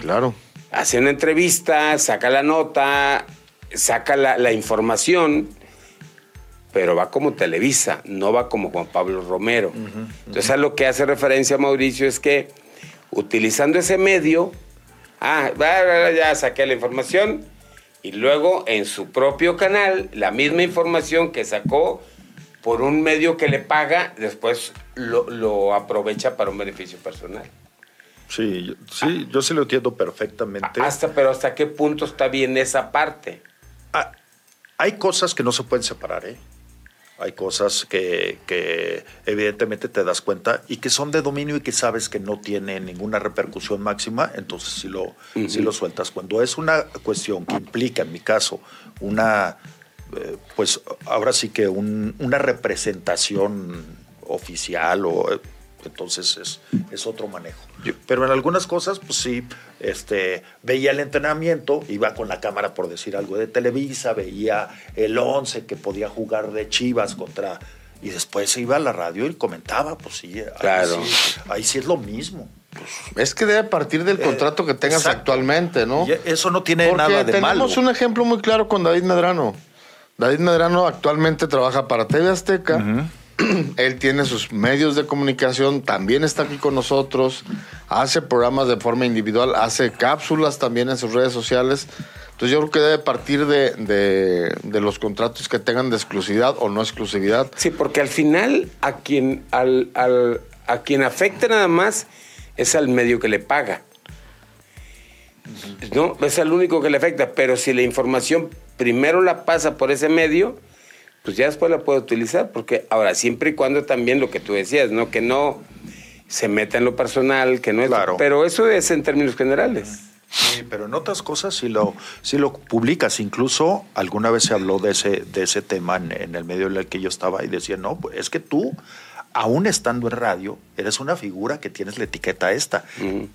Claro.
Hace una entrevista, saca la nota, saca la, la información, pero va como Televisa, no va como Juan Pablo Romero. Entonces a lo que hace referencia Mauricio es que utilizando ese medio, ah, ya saqué la información y luego en su propio canal, la misma información que sacó por un medio que le paga, después lo, lo aprovecha para un beneficio personal.
Sí, yo- sí, yo sí lo entiendo perfectamente.
Hasta, pero hasta qué punto está bien esa parte.
Hay cosas que no se pueden separar, ¿eh? Hay cosas que, que evidentemente te das cuenta y que son de dominio y que sabes que no tienen ninguna repercusión máxima, entonces sí lo, sí lo sueltas. Cuando es una cuestión que implica, en mi caso, una, eh, pues ahora sí que un- una representación oficial o... eh, entonces es, es otro manejo. Pero en algunas cosas, pues sí, este, veía el entrenamiento, iba con la cámara por decir algo de Televisa, veía el 11 que podía jugar de Chivas contra... Y después se iba a la radio y comentaba, pues sí, ahí
Claro.
sí, ahí sí es lo mismo.
Es que debe partir del contrato que tengas
Eh, exacto.
actualmente, ¿no?
Y eso no tiene
Porque
nada de
tenemos
malo.
un ejemplo muy claro con David Medrano. David Medrano actualmente trabaja para TV Azteca. [clears throat] Él tiene sus medios de comunicación, también está aquí con nosotros, hace programas de forma individual, hace cápsulas también en sus redes sociales. Entonces yo creo que debe partir de, los contratos que tengan de exclusividad o no exclusividad.
Sí, porque al final a quien, a quien afecta nada más es al medio que le paga. No, es al único que le afecta, pero si la información primero la pasa por ese medio, pues ya después la puede utilizar, porque ahora, siempre y cuando también lo que tú decías, ¿no? Que no se meta en lo personal, que no es...
Claro.
Pero eso es en términos generales.
Sí, pero en otras cosas sí lo, sí lo publicas. Incluso alguna vez se habló de ese, de ese tema en, en el medio en el que yo estaba y decía, no, pues es que tú, aún estando en radio, eres una figura que tienes la etiqueta esta.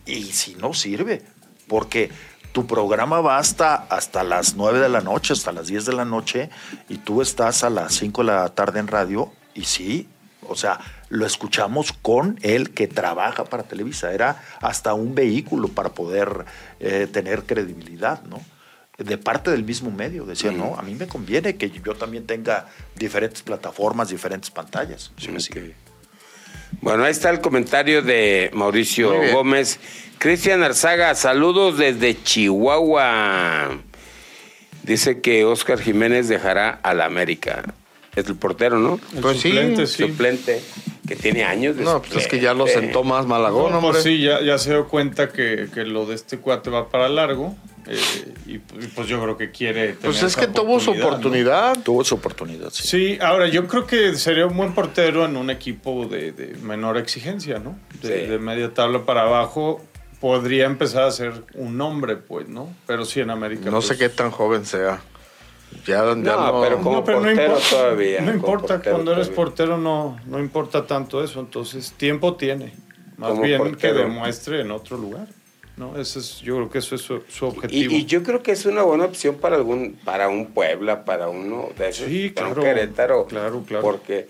Y si no sirve, porque tu programa va hasta, hasta las 9 de la noche, hasta las 10 de la noche, y tú estás a las 5 de la tarde en radio, y sí, o sea, lo escuchamos con el que trabaja para Televisa. Era hasta un vehículo para poder eh, tener credibilidad, ¿no? De parte del mismo medio. Decía, no, a mí me conviene que yo también tenga diferentes plataformas, diferentes pantallas. ¿Sí sigue?
Bueno, ahí está el comentario de Mauricio. Gómez. Cristian Arzaga, saludos desde Chihuahua. Dice que Oscar Jiménez dejará a la América. Es el portero, ¿no?
El
Pues sí,
suplente, sí.
Suplente, que tiene años de
No, pues es que ya lo sentó más Malagón,
No,
hombre.
pues sí, ya, ya se dio cuenta que, que lo de este cuate va para largo. eh, y, y pues yo creo que quiere.
Pues es
esa
que tuvo su
¿no?
oportunidad.
Tuvo su oportunidad, sí.
Sí, ahora yo creo que sería un buen portero en un equipo de, de menor exigencia, ¿no? De,
Sí.
de media tabla para abajo podría empezar a ser un nombre, pues, ¿no? Pero sí en América.
No
pues,
sé qué tan joven sea. Ya, ya
No,
no,
pero como
No, pero no
portero
importa,
todavía,
No importa,
portero
cuando eres
todavía.
portero no, no importa tanto eso, entonces tiempo tiene. Más
Como
bien que
portero.
demuestre en otro lugar. ¿no? Ese es, yo creo que eso es su, su
Y,
objetivo.
y yo creo que es una buena opción para algún, para un Puebla, para uno de esos,
Sí,
para un
claro,
Querétaro.
claro, claro.
Porque,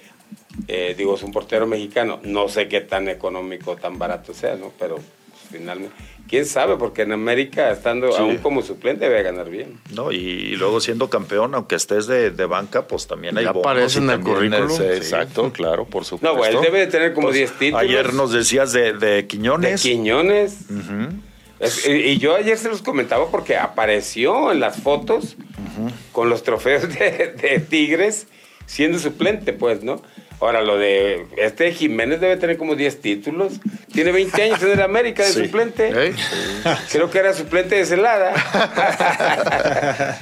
eh, digo, es un portero mexicano. No sé qué tan económico, tan barato sea, ¿no? Pero finalmente, quién sabe, porque en América, estando
Sí.
aún como suplente, debe ganar bien.
¿no? Y, luego siendo campeón, aunque estés de, de banca, pues también hay
Ya
bonos
aparece en el currículum.
es, eh,
Sí.
Exacto, claro, por supuesto.
No, él debe de tener como
Pues,
10 títulos.
Ayer nos decías de, de
De
Quiñones.
Quiñones. Es- y, y yo ayer se los comentaba porque apareció en las fotos con los trofeos [laughs] de, de Tigres siendo suplente, pues, ¿no? Ahora, lo de este Jiménez debe tener como 10 títulos. Tiene 20 años en el América de
Sí.
suplente.
¿Eh? [laughs]
Creo que era suplente de Celada. [laughs]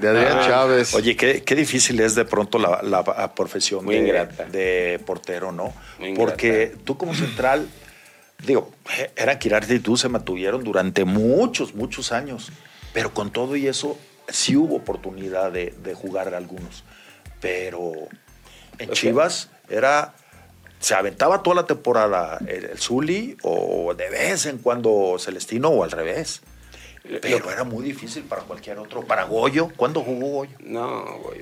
De Adrián
Ah.
Chávez.
Oye, qué, qué difícil es de pronto la, la- la profesión
Muy
de, portero, ¿no?
Muy ingrata.
Porque tú como central, digo, era Quirarte y tú se mantuvieron durante muchos, muchos años, pero con todo y eso sí hubo oportunidad de, de jugar algunos. Pero en Chivas era... Se aventaba toda la temporada el, el Zuli o de vez en cuando Celestino o al revés. Pero era muy difícil para cualquier otro. Para Goyo, ¿cuándo jugó Goyo?
No, güey.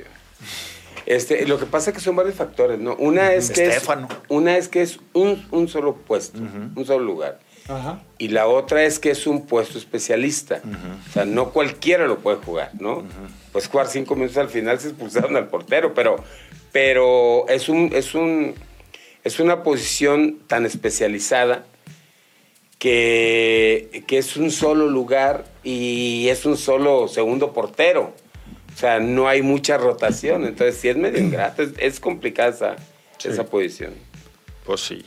Este, lo que pasa es que son varios factores, ¿no? Una es que
Estefano.
es, una es que es un, un solo puesto, un solo lugar.
Ajá.
Y la otra es que es un puesto especialista. O sea, no cualquiera lo puede jugar, ¿no? Pues jugar cinco minutos al final se expulsaron al portero, pero, pero es un, es un, es una posición tan especializada que, que es un solo lugar y es un solo segundo portero. O sea, no hay mucha rotación. Entonces, sí es medio ingrato, es, es complicada esa, esa posición.
Pues sí.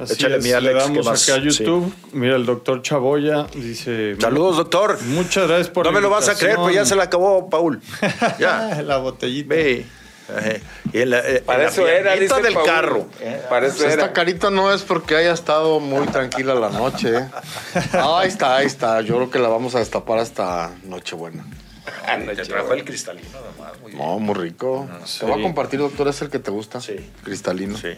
Así
Échale,
es,
mi Alex,
le
¿qué
damos
más?
acá a YouTube. Mira, el doctor Chaboya dice...
Saludos, doctor.
Muchas gracias por
No
la
me lo vas a creer, pues ya se la acabó, Paul. [laughs] Ya.
la botellita.
Ve. En la, eh,
Para
en la
eso era, dice
del
Paul.
carro.
Para eso
Pues esta
era.
carita no es porque haya estado muy tranquila la noche. ¿eh? Ah, [laughs] ahí está, ahí está. Yo creo que la vamos a destapar hasta Nochebuena. [laughs]
No,
Te trajo el cristalino, además. Muy bien.
No, muy rico. Te voy a compartir, doctor, es el que te gusta.
Sí.
Cristalino.
Sí.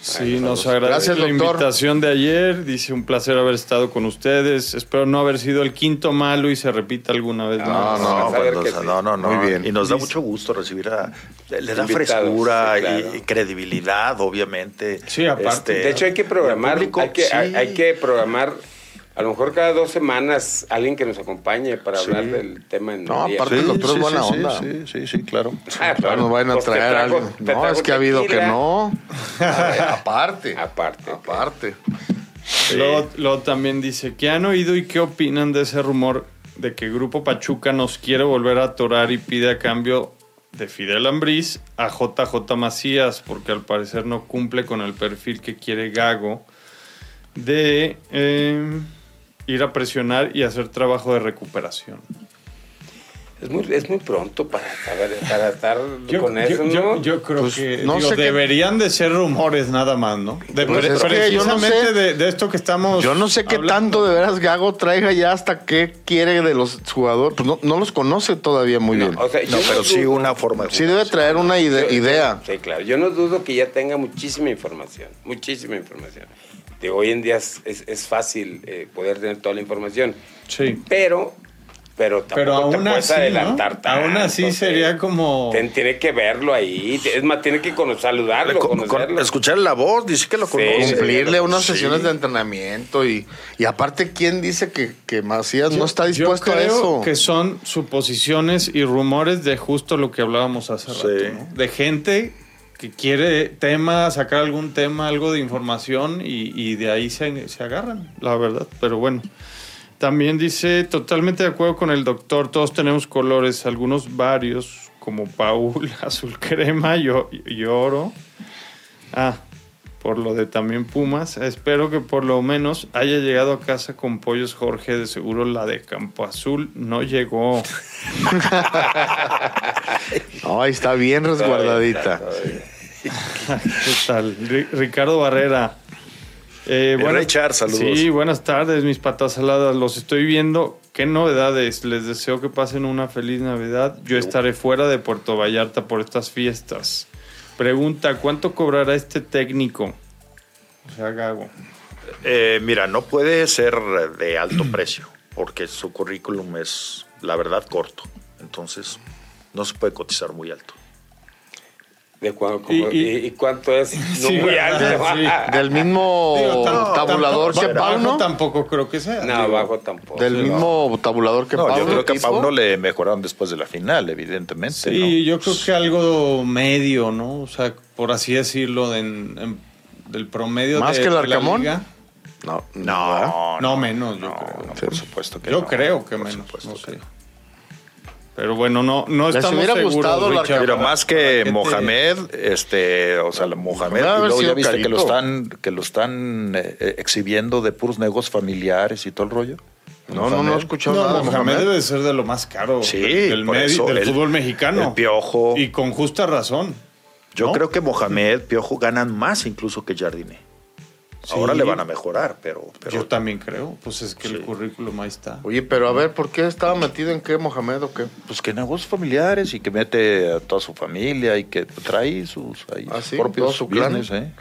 Sí, nos agradece
Gracias,
la
doctor.
invitación de ayer. Dice un placer haber estado con ustedes. Espero no haber sido el quinto malo y se repita alguna vez
No,
más.
no,
ver
pues, no,
sí.
no, no, no.
Muy bien.
Y nos da mucho gusto recibir a. Le da
Invitados,
frescura
sí, claro.
y, credibilidad, obviamente.
Sí, aparte.
De hecho, hay que programar,
público,
hay, que,
sí.
hay, hay que programar, a lo mejor cada dos semanas, alguien que nos acompañe para
Sí.
hablar del tema en
No,
el día.
aparte- el doctor es buena
sí,
onda.
Sí, sí, sí, claro.
Ah, [laughs]
Claro, nos vayan a
Pues
traer
trajo-
algo. No, es que ha habido que no. [laughs] aparte.
Aparte.
Aparte.
Luego, luego también dice, ¿qué han oído y qué opinan de ese rumor de que Grupo Pachuca nos quiere volver a atorar y pide a cambio de Fidel Ambriz a JJ Macías? Porque al parecer no cumple con el perfil que quiere Gago de eh, ir a presionar y hacer trabajo de recuperación.
Es muy, es muy pronto para, saber, para estar [laughs]
Yo,
con
yo-
eso,
yo-
¿no?
yo creo
Pues,
que
no
digo, deberían de ser rumores nada más, ¿no? De,
Pues
pre-
es que yo no
precisamente
sé.
de, de esto que estamos
Yo no sé qué
hablando.
tanto de veras Gago traiga ya hasta qué quiere de los jugadores. Pues no, no los conoce todavía muy
No,
bien.
o sea, yo
No, pero sí una forma de
Sí debe traer una ide- idea.
Sí, claro. Yo no dudo que ya tenga muchísima información, muchísima información. Hoy en día es, es- es fácil eh, poder tener toda la información.
Sí.
Pero pero tampoco
Pero
te
aún
puedes
así, ¿no?
adelantar tanto,
Aún así
sí.
sería como...
Ten- tiene que verlo ahí. Es más, tiene que saludarlo,
Con- con-
conocerlo.
escuchar la voz, dice que lo
Sí,
conoce.
Cumplirle unas
Sí.
sesiones de entrenamiento y, y aparte, ¿quién dice que, que Macías
Yo-
no está dispuesto
yo
a eso?
que son suposiciones y rumores de justo lo que hablábamos hace
Sí.
rato, ¿no? De gente que quiere tema, sacar algún tema, algo de información y, de ahí se, agarran, la verdad. Pero bueno, también dice, totalmente de acuerdo con el doctor, todos tenemos colores, algunos varios, como Paul, [laughs] azul crema y, y oro. Ah, por lo de también Pumas. Espero que por lo menos haya llegado a casa con pollos Jorge. De seguro la de Campo Azul no llegó. [laughs]
No, ahí está bien resguardadita.
¿Qué tal? Ri- Ricardo Barrera. Eh,
El Richard, saludos.
Sí, buenas tardes, mis patas saladas. Los estoy viendo. ¿Qué novedades? Les deseo que pasen una feliz Navidad. Yo estaré fuera de Puerto Vallarta por estas fiestas. Pregunta, ¿cuánto cobrará este técnico? O sea, Gago.
Eh, mira, no puede ser de alto [clears throat] precio, porque su currículum es, la verdad, corto. Entonces, no se puede cotizar muy alto.
De cua- como-
Y-
y,
y-
cuánto es? [laughs] No
Sí,
muy alto.
Sí. [laughs]
Del mismo
Digo, tam-
tabulador
tampoco-
que
bajo
Pauno.
tampoco creo que sea.
No,
Digo,
bajo tampoco.
Del mismo tabulador que
No,
Pauno.
yo creo que a. Pauno le mejoraron después de la final, evidentemente.
Sí,
¿no?
yo creo que algo medio, ¿no? O sea, por así decirlo, de en- en- del promedio
¿Más
de,
que el
de la
Arcamón?
liga.
No, no.
No,
No, menos, yo
no,
creo.
no, por supuesto que
Yo
no.
creo que
Por
menos,
supuesto
no
que
sé.
no.
Pero bueno, no, no
Les
estamos
hubiera
seguros,
gustado
Richard.
Pero más
¿Para
que Mohamed, este, o sea, la Mohamed, y luego ya viste que lo están, que lo están eh, eh, exhibiendo de puros negocios familiares y todo el rollo.
No, no, no he escuchado
No,
nada
Mohamed
Mohamed.
debe ser de lo más caro
Sí,
del,
eso,
del
el-
fútbol mexicano.
el Piojo.
Y con justa razón.
Yo
¿no?
creo que Mohamed, Piojo ganan más incluso que Jardine. Ahora le van a mejorar, pero, pero
Yo también creo. Pues es que el currículum ahí está.
Oye, pero a ver, ¿por qué estaba metido en qué, Mohamed o qué?
pues que negocios familiares y que mete a toda su familia y que trae sus ahí,
¿Ah, sí?
propios
¿Todo su
¿eh?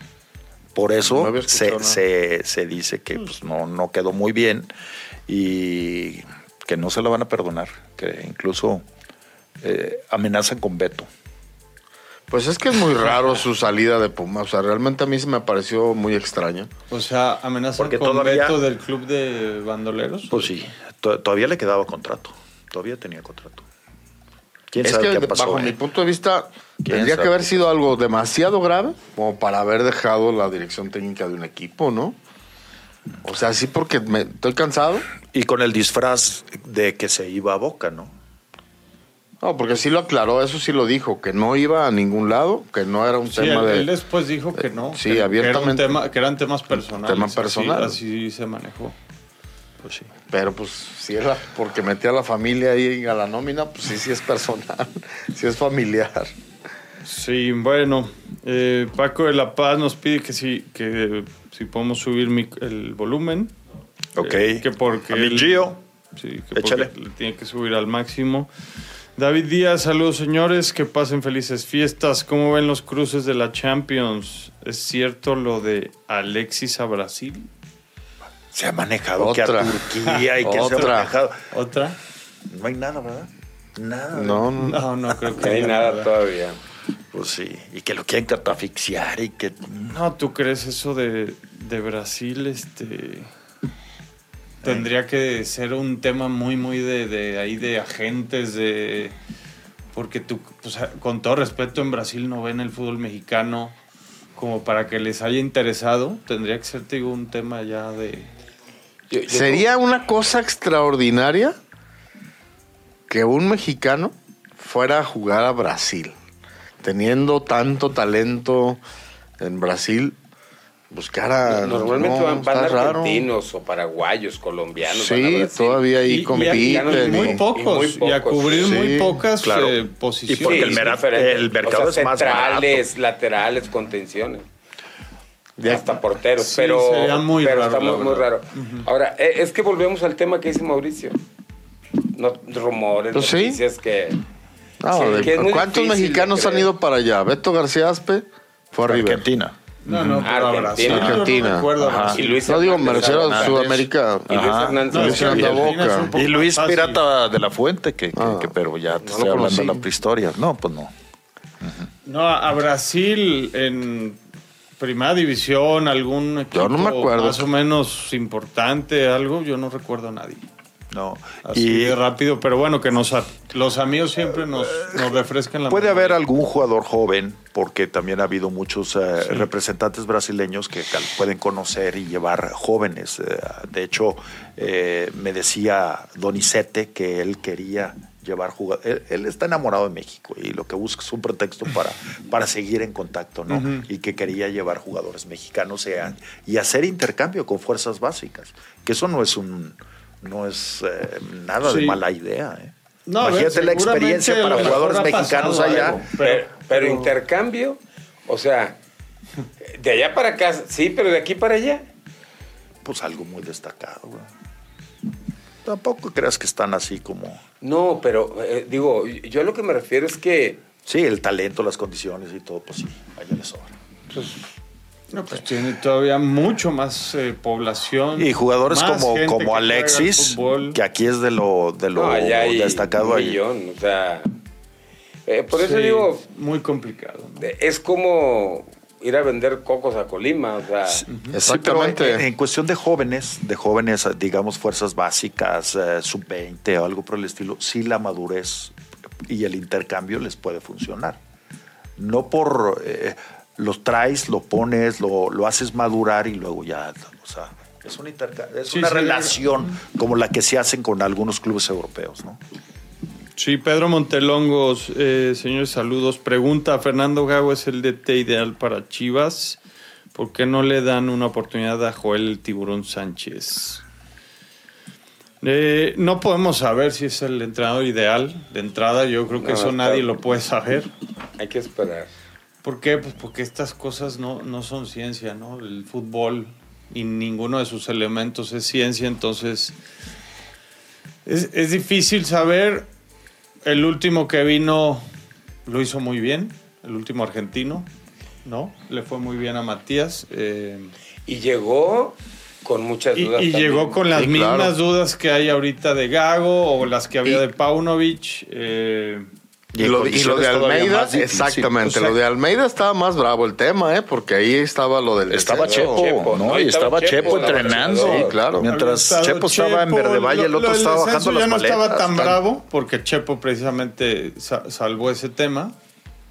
Por eso se, se, se dice que pues, no, no quedó muy bien y que no se lo van a perdonar, que incluso eh, amenazan con veto.
Pues es que es muy raro su salida de Puma. O sea, realmente a mí se me pareció muy extraño.
O sea, amenaza
Porque
con
todavía-
veto del club de bandoleros.
Pues sí, to- todavía le quedaba contrato, todavía tenía contrato. ¿Quién
Es
sabe
que
qué pasó?
bajo
eh?
mi punto de vista
¿Quién
tendría
sabe?
que haber sido algo demasiado grave como para haber dejado la dirección técnica de un equipo, ¿no? O sea, sí porque me, estoy cansado.
Y con el disfraz de que se iba a Boca, ¿no?
No, porque sí lo aclaró, eso sí lo dijo, que no iba a ningún lado, que no era un
Sí,
tema
él,
de...
él después dijo que no.
Sí,
que- que, era un
abiertamente.
tema- que eran temas personales.
Tema
así-
personal.
Así, se manejó.
Pues sí.
Pero pues si era porque metía a la familia ahí a la nómina, pues sí, sí es personal, [laughs] sí es familiar.
Sí, bueno. eh, Paco de la Paz nos pide que sí, que si podemos subir mi- el volumen.
Ok.
Eh, que porque
A mi Gio.
Sí, que
Échale.
porque le tiene que subir al máximo. David Díaz, saludos señores, que pasen felices fiestas. ¿Cómo ven los cruces de la Champions? ¿Es cierto lo de Alexis a Brasil?
Se ha manejado que a
Otra.
Turquía y [laughs] que se ha
Otra.
manejado.
¿Otra?
No hay nada, ¿verdad? Nada.
No, no.
No, no creo que
No hay
haya
nada todavía.
Pues sí. Y que lo quieren catafixiar y que.
No, ¿tú crees eso de, de Brasil? Este tendría que ser un tema muy, muy de, de ahí de agentes, de porque tú, pues, con todo respeto, en Brasil no ven el fútbol mexicano como para que les haya interesado. Tendría que ser, te digo, un tema ya de.
Yo- yo-
Sería una cosa extraordinaria que un mexicano fuera a jugar a Brasil, teniendo tanto talento en Brasil, buscara...
Normalmente
no,
van, van
raro.
argentinos o paraguayos, colombianos. a
Sí, todavía ahí
Y-
compiten.
y muy
y-
pocos, y, a cubrir
sí.
muy pocas
Claro.
eh,
Y
posiciones.
porque el el mercado
O sea,
es más
centrales, laterales, contenciones.
De-
hasta porteros,
Sí,
pero,
sería muy
pero
raro,
está
la
muy, raro. Ahora, eh, es que volvemos al tema que dice Mauricio. No, rumores,
Pues sí.
noticias que...
No,
Sí,
de-
que muy
¿Cuántos mexicanos han ido para allá? Beto García Aspe fue a River.
Argentina.
No, no,
Argentina.
No
Argentina.
Brasil.
Y Luis
No digo. Sudamérica.
Y Luis. Hernández
No,
Luis Boca.
Y. Pirata de la Fuente, que, que-
Ah.
que- pero ya te
No
estoy hablando de la prehistoria. No, pues no.
No, a Brasil en primera división, algún equipo
Yo no me acuerdo.
más o menos importante, algo, yo no recuerdo a nadie.
No.
Así
Y
rápido, pero bueno, que nos, los amigos siempre nos, nos refrescan la
puede
memoria.
haber algún jugador joven, porque también ha habido muchos eh, representantes brasileños que pueden conocer y llevar jóvenes. Eh, de hecho, eh, me decía Donizete que él quería llevar jugadores. Él, él está enamorado de México y lo que busca es un pretexto para, para seguir en contacto, ¿no? Y que quería llevar jugadores mexicanos y, a- y hacer intercambio con fuerzas básicas. Que eso no es un no es eh, nada de mala idea. ¿eh?
No, ver,
Imagínate la experiencia para jugadores mexicanos allá.
algo,
Pero, pero intercambio, o sea, de allá para acá, sí, pero de aquí para allá.
Pues algo muy destacado. güey. Tampoco creas que están así como...
No, pero eh, digo, yo a lo que me refiero es que
Sí, el talento, las condiciones y todo, pues sí, allá les sobra.
No, pues tiene todavía mucho más eh, población.
Y jugadores como,
que
como Alexis, que aquí es de lo, de lo
no, allá hay
destacado
un
ahí.
millón, o sea, eh, por eso digo,
Muy complicado. ¿no?
es como ir a vender cocos a Colima, o sea,
Sí, pero
Exactamente.
en, en cuestión de jóvenes, de jóvenes, digamos, fuerzas básicas, eh, sub-20 o algo por el estilo, sí la madurez y el intercambio les puede funcionar. No por... eh, los traes, lo pones, lo, lo haces madurar y luego ya... O sea, es, un interca- es
Sí,
una
sí.
relación como la que se hacen con algunos clubes europeos, ¿no?
Sí, Pedro Montelongos, eh, señores, saludos. Pregunta, ¿Fernando Gago es el DT ideal para Chivas? ¿Por qué no le dan una oportunidad a Joel el Tiburón Sánchez? Eh, no podemos saber si es el entrenador ideal. De entrada, yo creo que
No,
eso nadie lo puede saber.
hay que esperar.
¿Por qué? Pues porque estas cosas no, no son ciencia, ¿no? El fútbol y ninguno de sus elementos es ciencia, entonces es, es difícil saber. El último que vino lo hizo muy bien, el último argentino, ¿no? Le fue muy bien a Matías. eh,
Y llegó con muchas
y
dudas.
y
también.
llegó con las
Sí,
mismas
claro.
dudas que hay ahorita de Gago o las que había
Y-
de Paunovic. eh,
Y lo, y lo de Almeida, exactamente,
O sea-
lo de Almeida estaba más bravo el tema, ¿eh? porque ahí estaba lo del
Estaba. Chepo,
Chepo,
¿no? Y estaba
Estaba
Chepo entrenando.
Sí, claro.
Mientras Chepo estaba en Verde Valle, el otro
lo
estaba bajando las
ya no
maletas.
estaba tan
Tan-
bravo porque Chepo precisamente sa- salvó ese tema,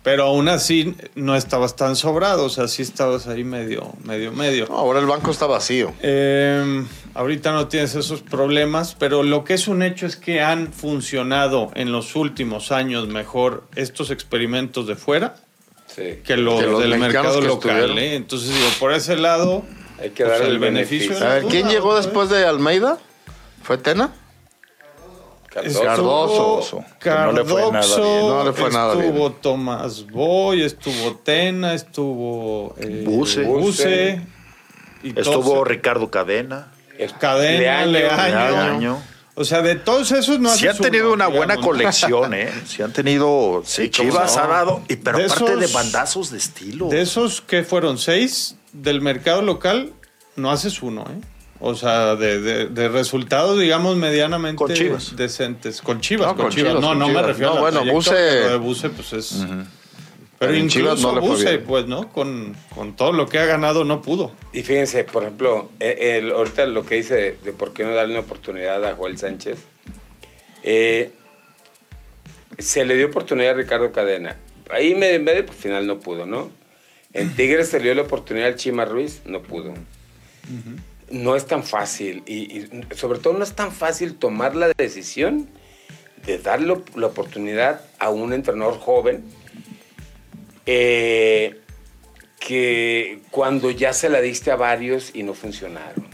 pero aún así no estabas tan sobrado, o sea, sí estabas ahí medio, medio, medio.
No, ahora el banco está vacío.
Eh, ahorita no tienes esos problemas, pero lo que es un hecho es que han funcionado en los últimos años mejor estos experimentos de fuera
Sí.
que los,
Que los
del mercado local. ¿eh? Entonces, digo, por ese lado,
Hay que
pues,
dar
el
el
beneficio
beneficio.
A
de
ver, ¿quién llegó
¿no?
después de Almeida? ¿Fue Tena?
Cardoso.
Cardoso, no le fue nada
Cardoso,
bien.
No le fue nada bien.
Estuvo Tomás Boy, estuvo Tena, estuvo eh,
Buse.
Buse, y
Estuvo
todos-
Ricardo Cadena.
Cadena,
Leaño.
Leaño.
Leaño.
O sea, de todos esos no
Sí han tenido
uno,
una buena colección, ¿eh? [laughs] Sí han tenido... Sí,
¿cómo
Chivas
no?
ha dado... Y, pero
De
aparte de bandazos de estilo.
De esos que fueron seis del mercado local, no haces uno, ¿eh? O sea, de, de- de resultados, digamos, medianamente
Con Chivas.
decentes. Con Chivas,
No,
con,
con
Chivas.
Chivas,
No,
con
no me
Chivas.
refiero
No,
a
bueno, Buse-
pero de Buse, pues es... Pero
Pero en Chivas
incluso
no
Buse, pues, ¿no? Con, con todo lo que ha ganado, no pudo.
Y fíjense, por ejemplo, eh, el- ahorita lo que dice de, de por qué no darle una oportunidad a Joel Sánchez. eh, se le dio oportunidad a Ricardo Cadena. Ahí medio en medio, pues al final no pudo, ¿no? En [laughs] Tigres se le dio la oportunidad al Chima Ruiz, no pudo. No es tan fácil. Y, y sobre todo no es tan fácil tomar la decisión de darle la oportunidad a un entrenador joven eh, que cuando ya se la diste a varios y no funcionaron.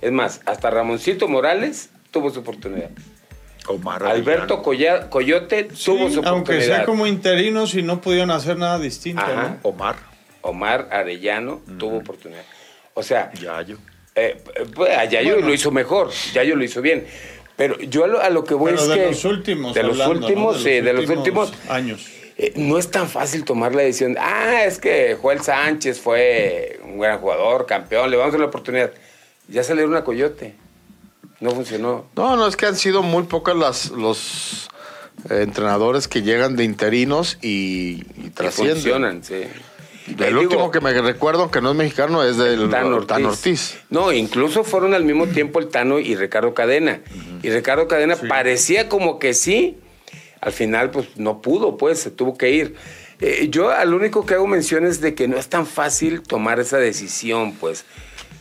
Es más, hasta Ramoncito Morales tuvo su oportunidad.
Omar
Alberto Coyote tuvo su oportunidad.
aunque sea como interinos y no pudieron hacer nada distinto,
Ajá.
¿no?
Omar.
Omar Arellano tuvo oportunidad. O sea,
Yayo.
Eh, pues, a Yayo
Bueno.
lo hizo mejor, Yayo lo hizo bien. Pero yo a lo, a lo que voy
Pero
es
de
que...
los últimos,
De los
hablando, ¿no?
últimos, sí, de los últimos...
años.
eh, no es tan fácil tomar la decisión. Ah, es que Joel Sánchez fue un gran jugador, campeón, le vamos a dar la oportunidad. Ya se le dio una coyote. No funcionó.
No, no, es que han sido muy pocas las, los eh, entrenadores que llegan de interinos y, y
funcionan, sí.
El
Eh,
último
digo,
que me recuerdo que no es mexicano es del
Tano Ortiz.
Tano Ortiz.
No, incluso fueron al mismo tiempo el Tano y Ricardo Cadena. Y Ricardo Cadena parecía como que sí. Al final, pues no pudo, pues se tuvo que ir. Eh, yo al único que hago mención es de que no es tan fácil tomar esa decisión, pues,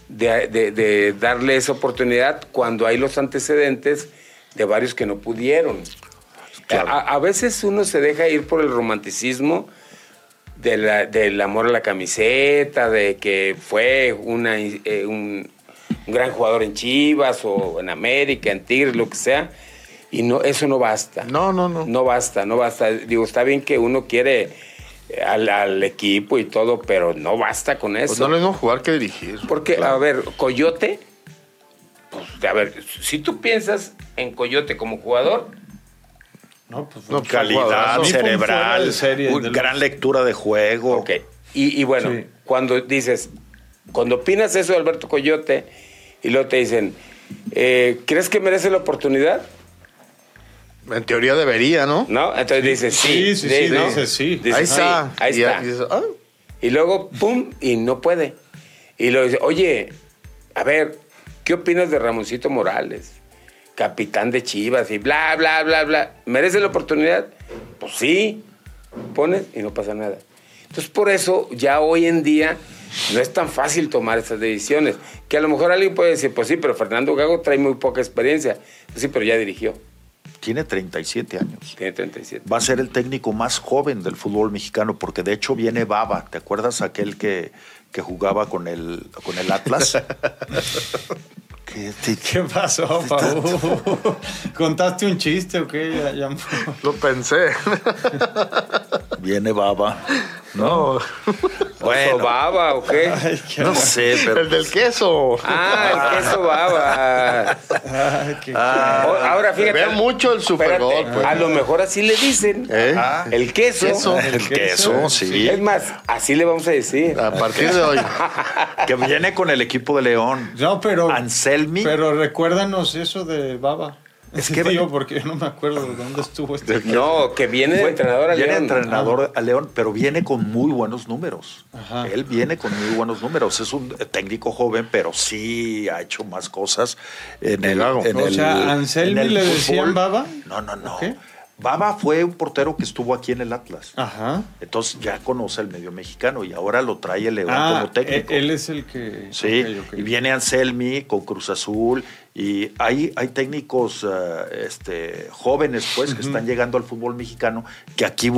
de, de- de darle esa oportunidad cuando hay los antecedentes de varios que no pudieron.
Claro.
A, a veces uno se deja ir por el romanticismo de la- del amor a la camiseta, de que fue una, eh, un, un gran jugador en Chivas o en América, en Tigres, lo que sea. Y no, eso no basta.
No, no, no.
No basta, no basta. Digo, está bien que uno quiere eh, al, al equipo y todo, pero no basta con eso.
Pues no lo mismo jugar que dirigir.
Porque,
Claro.
a ver, Coyote, pues, a ver, si tú piensas en Coyote como jugador,
No, pues
No,
fue-
Calidad cerebral,
de serie
un
de los-
gran lectura de juego.
Ok. Y, y bueno,
Sí.
cuando dices, cuando opinas eso de Alberto Coyote y luego te dicen, eh, ¿crees que merece la oportunidad?
En teoría debería, ¿no?
¿No? Entonces dices, sí.
Sí, sí, sí,
¿no?
dices sí.
Dices,
ahí
sí,
está.
ahí
Y-
está.
y dices, ah,
Y luego, pum, y no puede. Y luego dice, oye, a ver, ¿qué opinas de Ramoncito Morales? Capitán de Chivas y bla, bla, bla, bla. ¿Merece la oportunidad? Pues sí. Pones y no pasa nada. Entonces, por eso, ya hoy en día no es tan fácil tomar esas decisiones. Que a lo mejor alguien puede decir, pues sí, pero Fernando Gago trae muy poca experiencia. Pues sí, pero ya dirigió.
Tiene 37 años.
Tiene 37.
Va a ser el técnico más joven del fútbol mexicano, porque de hecho viene Baba. ¿Te acuerdas aquel que, que jugaba con el, con el Atlas? [laughs] ¿Qué, te-
¿Qué [laughs] pasó, Pau? ¿Contaste un chiste o qué?
Lo pensé. [laughs]
viene Baba.
No, [laughs]
¿Queso baba o qué?
Ay, qué-
No sé, pero.
el del queso.
Ah, el queso baba.
Ay, qué-
O- ahora fíjate.
Veo mucho el Super
espérate,
Bowl, pues.
A lo mejor así le dicen.
¿Eh?
Ah,
El queso.
Queso.
el queso, sí.
Es más, así le vamos a decir.
A partir de hoy. [laughs]
Que viene con el equipo de León.
No, pero.
Anselmi.
Pero recuérdanos eso de Baba.
Es que-.
Digo, porque yo no me acuerdo de dónde estuvo este. [laughs]
No, que viene de
Fue-
entrenador a
viene
León.
entrenador a León, pero viene con muy buenos números.
Ajá.
Él viene con muy buenos números. Es un técnico joven, pero sí ha hecho más cosas en el. En
O
el-
sea, ¿Anselmi le
fútbol.
decían Baba?
No, no, no. Baba fue un portero que estuvo aquí en el Atlas.
Ajá.
Entonces ya conoce el medio mexicano y ahora lo trae el León
Ah,
como técnico.
e- él es el que.
Sí, y viene Anselmi con Cruz Azul y hay, hay técnicos eh, este, jóvenes pues que están llegando al fútbol mexicano que aquí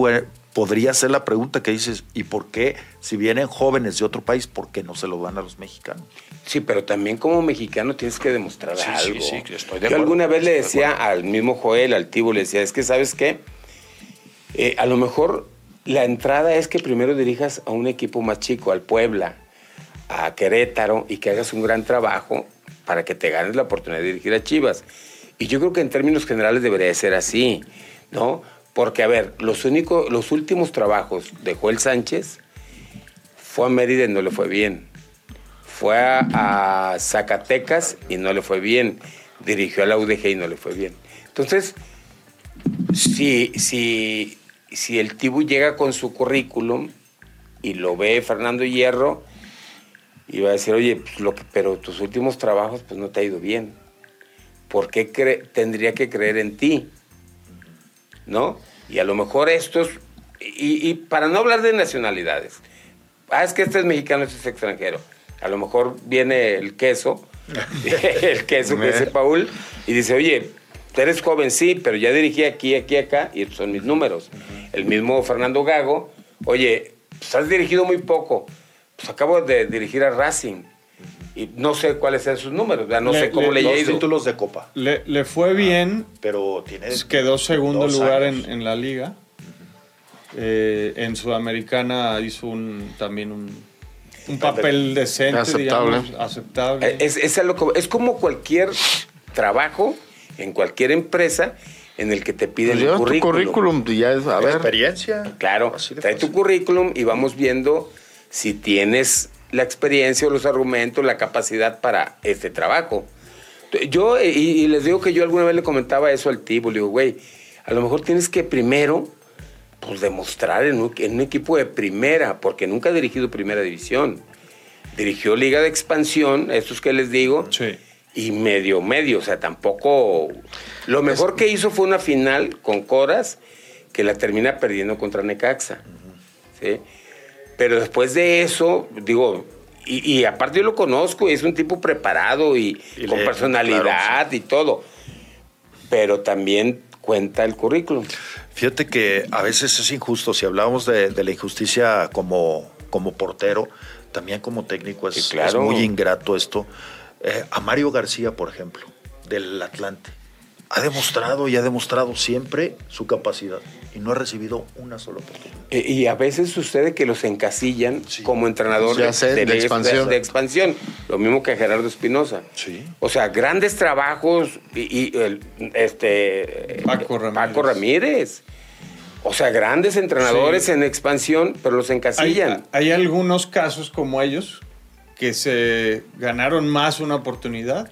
podría ser la pregunta que dices, ¿y por qué si vienen jóvenes de otro país, por qué no se lo dan a los mexicanos?
Sí, pero también como mexicano tienes que demostrar
Sí, sí,
algo.
sí, estoy de
Yo
acuerdo,
alguna vez le
de
decía al mismo Joel, al Tibo, le decía, es que sabes qué, Eh, a lo mejor la entrada es que primero dirijas a un equipo más chico, al Puebla, a Querétaro, y que hagas un gran trabajo para que te ganes la oportunidad de dirigir a Chivas. Y yo creo que en términos generales debería de ser así, ¿no? Porque, a ver, los, únicos, los últimos trabajos de Joel Sánchez fue a Mérida y no le fue bien. Fue a, a Zacatecas y no le fue bien. Dirigió a la UDG y no le fue bien. Entonces, si, si, si el Tibu llega con su currículum y lo ve Fernando Hierro, y va a decir, oye, pues, lo que, pero tus últimos trabajos pues no te ha ido bien. ¿Por qué tendría que creer en ti? ¿No? Y a lo mejor estos, y, y para no hablar de nacionalidades, ah, es que este es mexicano, este es extranjero. A lo mejor viene el queso, [laughs] el queso que dice Paul, y dice, oye, eres joven, sí, pero ya dirigí aquí, aquí, acá, y estos son mis números. El mismo Fernando Gago, oye, pues has dirigido muy poco. Pues acabo de dirigir a Racing. Y no sé cuáles son sus números, ya no
Le-
sé cómo
le-
le, he ido.
títulos de Copa,
Le, le fue bien,
pero tiene...
pues, quedó segundo lugar en, en la liga. Eh, en Sudamericana hizo un, también un, un papel decente,
Aceptable.
digamos, aceptable.
Eh, Es, es, a lo que- es como cualquier trabajo en cualquier empresa en el que te piden
Pues
el
llevas tu
currículum.
currículum ya es, a ver.
Experiencia.
Claro, trae tu currículum y vamos viendo si tienes la experiencia o los argumentos, la capacidad para este trabajo. Yo, y, y les digo que yo alguna vez le comentaba eso al tipo, le digo, güey, a lo mejor tienes que primero, pues demostrar en un, en un equipo de primera, porque nunca ha dirigido primera división. Dirigió Liga de Expansión, estos que les digo,
Sí.
y medio, medio, o sea, tampoco... Lo mejor que hizo fue una final con Coras que la termina perdiendo contra Necaxa. ¿sí? Pero después de eso, digo, y, y aparte yo lo conozco, es un tipo preparado y,
Y
con
le-
personalidad
claro,
y todo. Pero también cuenta el currículum.
Fíjate que a veces es injusto. Si hablábamos de, de la injusticia como, como portero, también como técnico es,
Sí, claro.
es muy ingrato esto. Eh, a Mario García, por ejemplo, del Atlante, ha demostrado y ha demostrado siempre su capacidad y no ha recibido una sola oportunidad.
E- Y a veces sucede que los encasillan
Sí.
como entrenador de,
sé, de
Liga
expansión.
de expansión. Lo mismo que Gerardo Espinosa.
Sí.
O sea, grandes trabajos y, y el, este
Paco
eh,
Ramírez.
Paco Ramírez. O sea, grandes entrenadores
Sí.
en expansión, pero los
Hay,
encasillan.
hay algunos casos como ellos que se ganaron más una oportunidad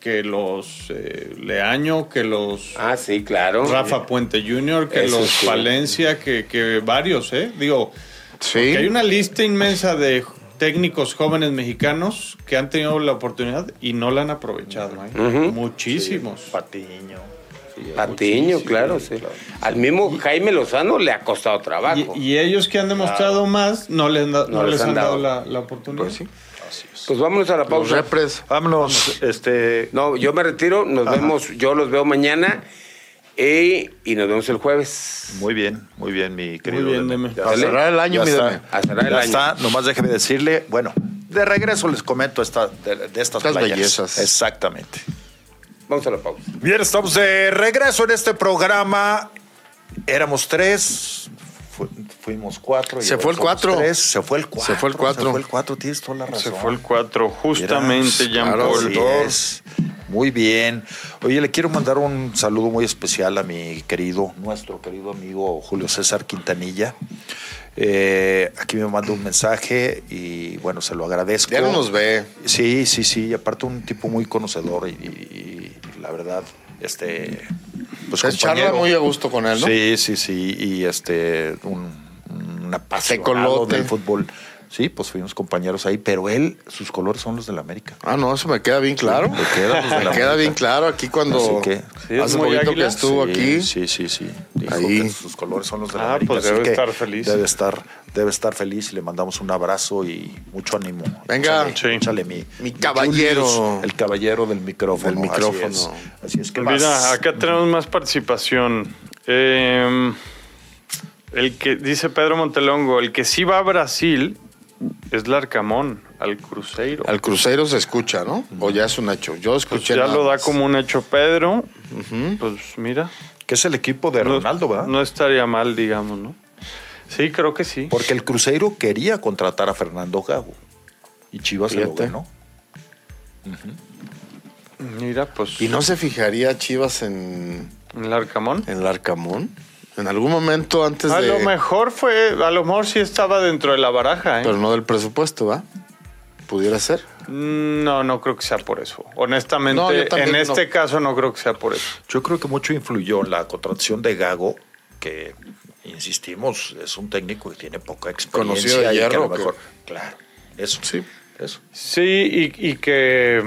que los eh, Leaño, que los
Ah, sí, claro.
Rafa Puente Jr., que
Eso
los
sí.
Palencia, que, que varios, ¿eh? Digo,
Sí.
que hay una lista inmensa de técnicos jóvenes mexicanos que han tenido la oportunidad y no la han aprovechado. ¿eh? Muchísimos.
Patiño.
Patiño, claro, sí. Al mismo Jaime Lozano le ha costado trabajo.
Y, y ellos que han demostrado más no les, han da-
No
no
les
les
han
han dado
dado.
la, la oportunidad.
Pues sí.
Pues vámonos a la
Los
pausa.
repres.
Vámonos, este.
No, yo me retiro, nos
Ajá.
vemos, yo los veo mañana y, y nos vemos el jueves.
Muy bien, muy bien, mi querido.
bien,
Deme. Está.
cerrar el año,
Ya
mi
está.
Deme.
A cerrar el
Ya
año.
está, nomás déjeme decirle, bueno, de regreso les comento esta, de, de estas
Estas
playas.
bellezas.
Exactamente.
Vamos a la pausa.
Bien, estamos de regreso en este programa. Éramos tres, fuimos cuatro. y
Se fue el cuatro.
tres. Se fue el cuatro.
Se fue el cuatro.
Se fue el cuatro, tienes toda la razón.
Se fue el 4, justamente,
Mira,
Jean
claro,
Paul.
Muy bien. Oye, le quiero mandar un saludo muy especial a mi querido, nuestro querido amigo Julio César Quintanilla. Eh, aquí me manda un mensaje y bueno, se lo agradezco.
Ya no nos ve.
Sí, sí, sí. Y aparte un tipo muy conocedor y, y- y la verdad, este, pues
Pues charla muy a gusto con él, ¿no?
Sí, sí, sí. Y este, un, un apasionado del fútbol. Sí, pues fuimos compañeros ahí, pero él, sus colores son los del América.
Ah, no, eso me queda bien claro.
Me queda de [laughs]
Me
la
bien claro aquí cuando
Así que,
Sí,
hace poquito que
águila.
estuvo
Sí,
aquí.
Sí, sí, sí. Dijo
Ahí.
que sus colores son los de la
Ah,
América.
pues debe
que
estar feliz.
Debe estar, debe estar feliz y le mandamos un abrazo y mucho ánimo.
Venga.
Échale,
Sí.
échale mi,
Mi caballero.
Julius, el caballero del micrófono.
Del micrófono.
Así es, Así es que vas.
Mira, acá tenemos más participación. Eh, el que dice Pedro Montelongo, el que sí va a Brasil es Larcamón, al Cruzeiro.
Al crucero se escucha, ¿no? O ya es un hecho. Yo
Pues
escuché.
ya
nada
lo da
más.
como un hecho Pedro. Pues mira.
Que es el equipo de
no-
Ronaldo, ¿verdad?
No estaría mal, digamos, ¿no? Sí, creo que sí.
Porque el Cruzeiro quería contratar a Fernando Gago. Y Chivas se lo
Fíjate.
ganó.
Mira, pues
¿Y no se fijaría Chivas en,
el Arcamón.
en Larcamón? En algún momento antes
A
de.
lo mejor fue, a lo mejor sí estaba dentro de la baraja, ¿eh?
Pero no del presupuesto, ¿va? Pudiera ser.
Mm, No, no creo que sea por eso. Honestamente,
No,
en
no.
este caso no creo que sea por eso.
Yo creo que mucho influyó en la contratación de Gago, que, insistimos, es un técnico que tiene poca experiencia.
Conocido de
y que a lo
que-
mejor, claro, eso.
Sí.
Eso.
Sí, y, y que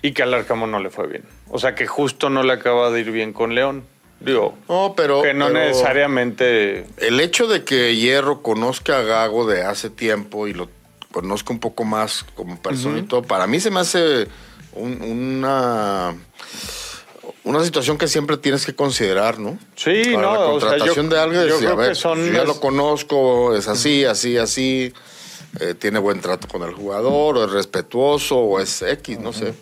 y que al Arcamón no le fue bien. O sea, que justo no le acaba de ir bien con León. Digo,
No, pero.
que no
pero
necesariamente...
El hecho de que Hierro conozca a Gago de hace tiempo y lo conozca un poco más como persona y todo, para mí se me hace un- una. Una situación que siempre tienes que considerar, ¿no?
Sí,
Para
no,
la
o sea,
contratación
yo-
de alguien,
yo
decir, a
que
ver,
son
yo ya
las-
lo conozco, es así, así, así, eh, tiene buen trato con el jugador, o es respetuoso, o es X, no sé.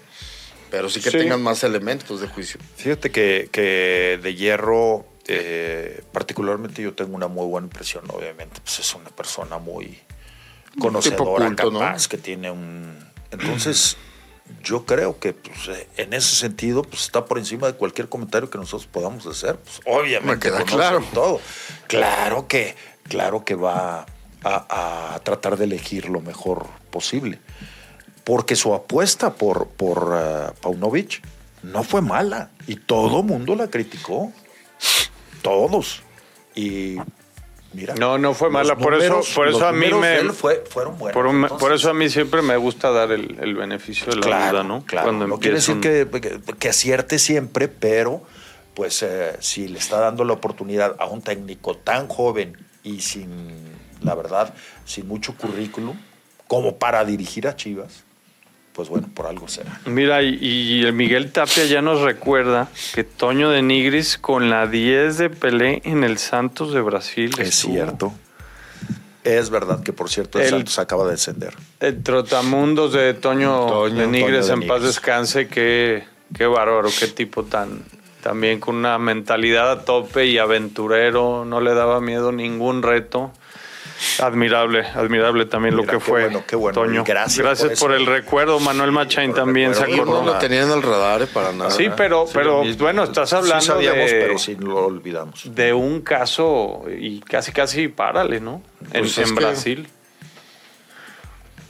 Pero sí que
Sí.
tengan más elementos de juicio.
Fíjate que, que de hierro, eh, particularmente yo tengo una muy buena impresión, obviamente, pues es una persona muy conocedora,
culto, ¿no?
capaz, que tiene un... Entonces, yo creo que pues, eh, en ese sentido pues, está por encima de cualquier comentario que nosotros podamos hacer. Pues, obviamente,
Me queda claro.
todo. Claro que, claro que va a, a tratar de elegir lo mejor posible. Porque su apuesta por, por eh, Paunovic no fue mala. Y todo mundo la criticó. Todos. Y mira.
No, no fue mala, por eso- por eso a mí me-
fue- fueron buenos.
Por, un-
Entonces,
por eso a mí siempre me gusta dar el, el beneficio de la
Claro,
duda, ¿no?
Claro.
Cuando
no quiere decir
un-
que, que- que acierte siempre, pero pues eh, si le está dando la oportunidad a un técnico tan joven y sin, la verdad, sin mucho currículum, como para dirigir a Chivas, pues bueno, por algo será.
Mira, y, y el Miguel Tapia ya nos recuerda que Toño de Nigris con la 10 de Pelé en el Santos de Brasil.
Es
estuvo.
cierto. Es verdad que, por cierto, el,
El-
Santos acaba de descender.
El trotamundos de Toño,
Toño,
de Nigres
Toño de
en paz descanse, qué, qué bárbaro, qué tipo tan también con una mentalidad a tope y aventurero, no le daba miedo ningún reto. Admirable, admirable también
Mira,
lo que
qué
fue
bueno, qué bueno.
Toño.
Gracias
Gracias,
por
el recuerdo, Manuel Machain también se.
Yo no
acordó.
lo tenía en el radar eh, para nada.
Sí, pero, pero
lo mismo.
bueno, estás hablando
sí sabíamos,
de,
pero sí lo olvidamos.
de un caso y casi casi párale, ¿no? En,
Pues
en Brasil.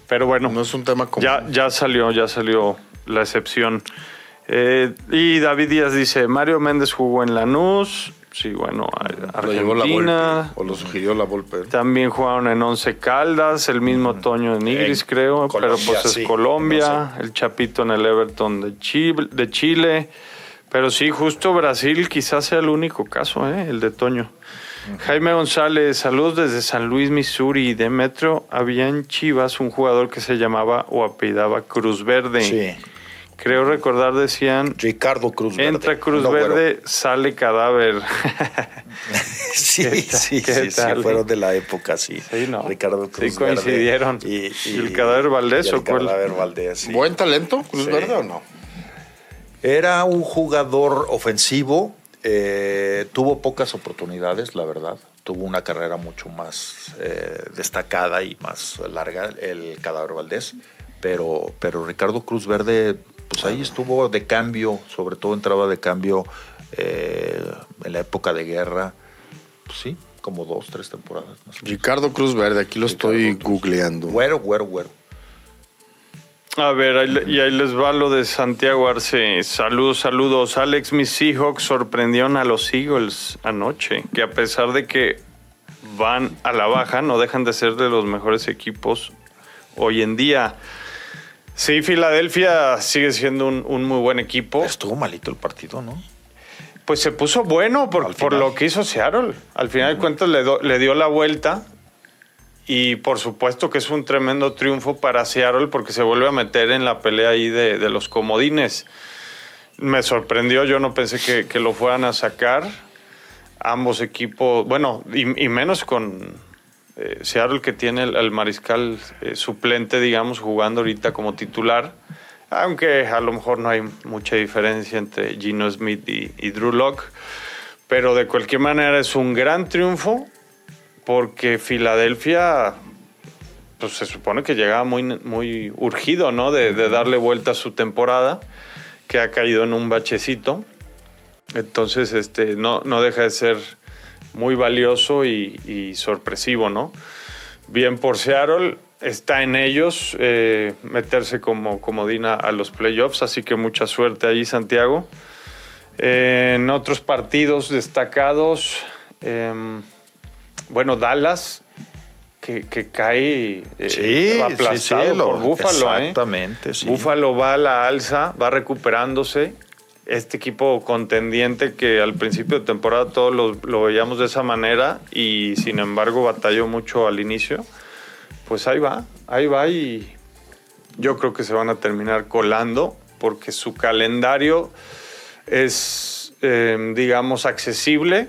Pero bueno,
No es un tema común.
ya, ya salió, ya salió la excepción. Eh, y David Díaz dice, Mario Méndez jugó en Lanús, sí, bueno,
Lo llevó la
Argentina.
O lo sugirió la Volpe.
También jugaron en Once Caldas, el mismo Toño de Nigris,
En
creo, pero pues es
sí,
Colombia, el Chapito en el Everton de Chile, de Chile. Pero sí, justo Brasil quizás sea el único caso, ¿eh? el de Toño. Jaime González, saludos desde San Luis, Missouri. De Metro había en Chivas un jugador que se llamaba o apellidaba Cruz Verde.
Sí.
Creo recordar, decían,
Ricardo Cruz Verde.
entra Cruz
No, bueno.
Verde, sale cadáver.
Sí, [laughs] sí,
¿Qué
sí, sí, fueron de la época, sí.
Sí, no.
Ricardo Cruz
Sí coincidieron.
Verde
¿Y el Cadáver Valdés
y el
o cuál?
Cadáver Valdés, sí.
¿Buen talento, Cruz
Sí.
Verde o no?
Era un jugador ofensivo, eh, tuvo pocas oportunidades, la verdad. Tuvo una carrera mucho más eh, destacada y más larga, el Cadáver Valdés. Pero, pero Ricardo Cruz Verde, pues ahí estuvo de cambio, sobre todo entraba de cambio eh, en la época de guerra. Pues sí, como dos, tres temporadas. más o menos.
Ricardo Cruz Verde, aquí lo estoy
Cruz.
googleando.
Güero, güero, güero.
A ver, ahí y ahí les va lo de Santiago Arce. Saludos, saludos. Alex, mis Seahawks sorprendieron a los Eagles anoche, que a pesar de que van a la baja, no dejan de ser de los mejores equipos hoy en día. Sí, Filadelfia sigue siendo un, un muy buen equipo.
Estuvo malito el partido, ¿no?
Pues se puso bueno por, lo que hizo Seattle. Al final de cuentas le, do- le dio la vuelta y por supuesto que es un tremendo triunfo para Seattle porque se vuelve a meter en la pelea ahí de, de los comodines. Me sorprendió, yo no pensé que, que lo fueran a sacar. Ambos equipos, bueno, y, y menos con eh, Seattle que tiene el, mariscal eh, suplente, digamos, jugando ahorita como titular. Aunque a lo mejor no hay mucha diferencia entre Gino Smith y, y Drew Locke. Pero de cualquier manera es un gran triunfo porque Filadelfia pues se supone que llegaba muy, muy urgido, ¿no? De, de darle vuelta a su temporada, que ha caído en un bachecito. Entonces, este, no, no deja de ser muy valioso y, y sorpresivo, ¿no? Bien por Seattle, está en ellos eh, meterse como comodina a los playoffs, así que mucha suerte ahí, Santiago. Eh, en otros partidos destacados, em, bueno, Dallas, que, que cae eh, aplastado por Búfalo. ¿eh?
Exactamente, sí.
Búfalo va a la alza, va recuperándose. Este equipo contendiente que al principio de temporada todos lo, lo veíamos de esa manera y sin embargo batalló mucho al inicio. Pues ahí va, ahí va y yo creo que se van a terminar colando porque su calendario es, eh, digamos, accesible,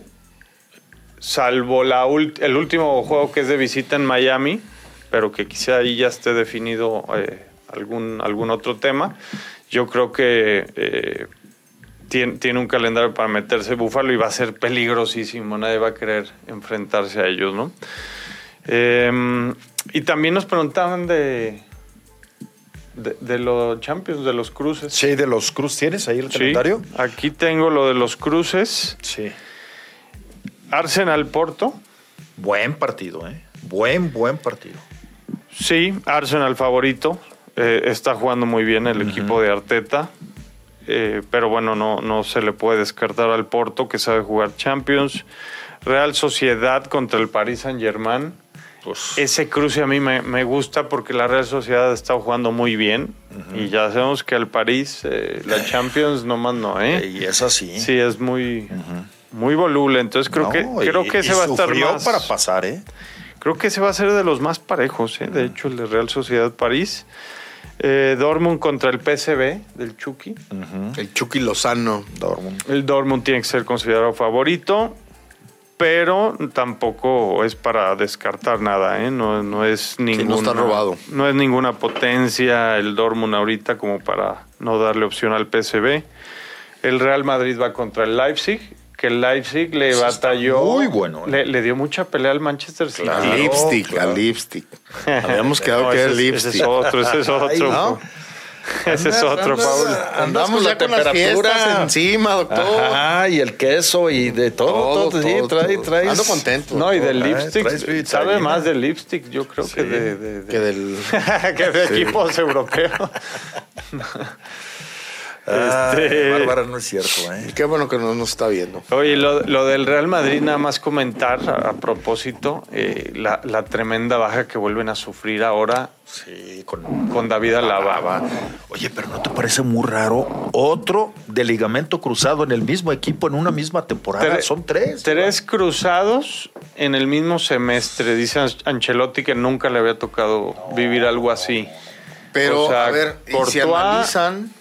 salvo la el último juego que es de visita en Miami, pero que quizá ahí ya esté definido eh, algún, algún otro tema. Yo creo que eh, tiene, tiene un calendario para meterse Búfalo y va a ser peligrosísimo, nadie va a querer enfrentarse a ellos, ¿no? Eh, y también nos preguntaban de, De, de los Champions, de los cruces.
Sí, de los Cruz, ¿tienes ahí el
Sí,
calendario?
Aquí tengo lo de los cruces.
Sí.
Arsenal Porto.
Buen partido, ¿eh? Buen, buen partido.
Sí, Arsenal favorito. Eh, está jugando muy bien el equipo de Arteta. Eh, pero bueno, no, no se le puede descartar al Porto, que sabe jugar Champions. Real Sociedad contra el Paris Saint Germain.
Pues,
Ese cruce a mí me, me gusta porque la Real Sociedad está jugando muy bien. Y ya sabemos que al París, eh, la Champions nomás no, ¿eh?
y es así.
Sí, es muy, muy voluble. Entonces creo
No,
que creo que
y
ese va a estar más.
para pasar, ¿eh?
Creo que ese va a ser de los más parejos, ¿eh? de hecho, el de Real Sociedad París. Eh, Dortmund contra el PSV del Chucky.
El Chucky Lozano.
Dortmund.
El Dortmund tiene que ser considerado favorito, pero tampoco es para descartar nada, ¿eh? No, no es ninguna.
está robado.
No es ninguna potencia el Dortmund ahorita como para no darle opción al PSV. El Real Madrid va contra el Leipzig, que el Leipzig le
Eso
batalló.
muy bueno, ¿eh?
Le, le dio mucha pelea al Manchester City.
A
Claro,
lipstick,
claro.
a lipstick. [laughs] Habíamos quedado
No,
que era
es- ese
lipstick.
es otro, ese es otro.
Ay,
¿no? [laughs]
Ese es otro,
Andas-
Paul.
Andamos
con
ya
la
con las
temperatura.
fiestas encima, doctor.
Ajá, y el queso y de todo, todo,
Todo,
sí, trae, traes.
Ando contento.
No, y del lipstick, sabe más del lipstick, yo creo que de, de- de-
Que del... [laughs]
que de equipos europeos. Este-
Bárbara, no es cierto, ¿eh?
Qué bueno que no nos está viendo.
Oye, lo, lo del Real Madrid, nada más comentar a, a propósito, eh, la, la tremenda baja que vuelven a sufrir ahora
Sí, con.
con David Alaba.
Oye, pero ¿no te parece muy raro? Otro de ligamento cruzado en el mismo equipo en una misma temporada.
Tre-
Son tres.
Tres cruzados en el mismo semestre. Dice An- Ancelotti que nunca le había tocado vivir algo así.
Pero,
O sea,
a ver, y si
Courtois-
analizan...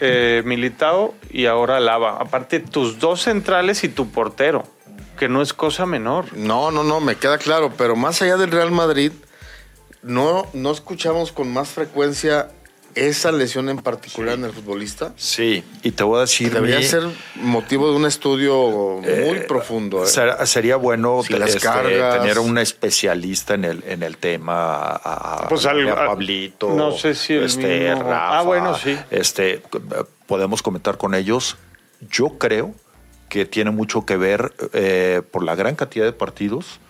Eh, Militao y ahora Lava. Aparte, tus dos centrales y tu portero, que no es cosa menor.
No, no, no, me queda claro. Pero más allá del Real Madrid, no, no escuchamos con más frecuencia esa lesión en particular en el futbolista.
Sí, y te voy a decir.
Debería
mi-
ser motivo de un estudio muy profundo. ¿eh?
Ser- sería bueno
Si las
este,
cargas.
tener un especialista en el en el tema a,
Pues al-
a
a-
Pablito
no sé si el
este,
mismo-
Rafa,
Ah, bueno, sí.
este podemos comentar con ellos yo creo que tiene mucho que ver eh, por la gran cantidad de partidos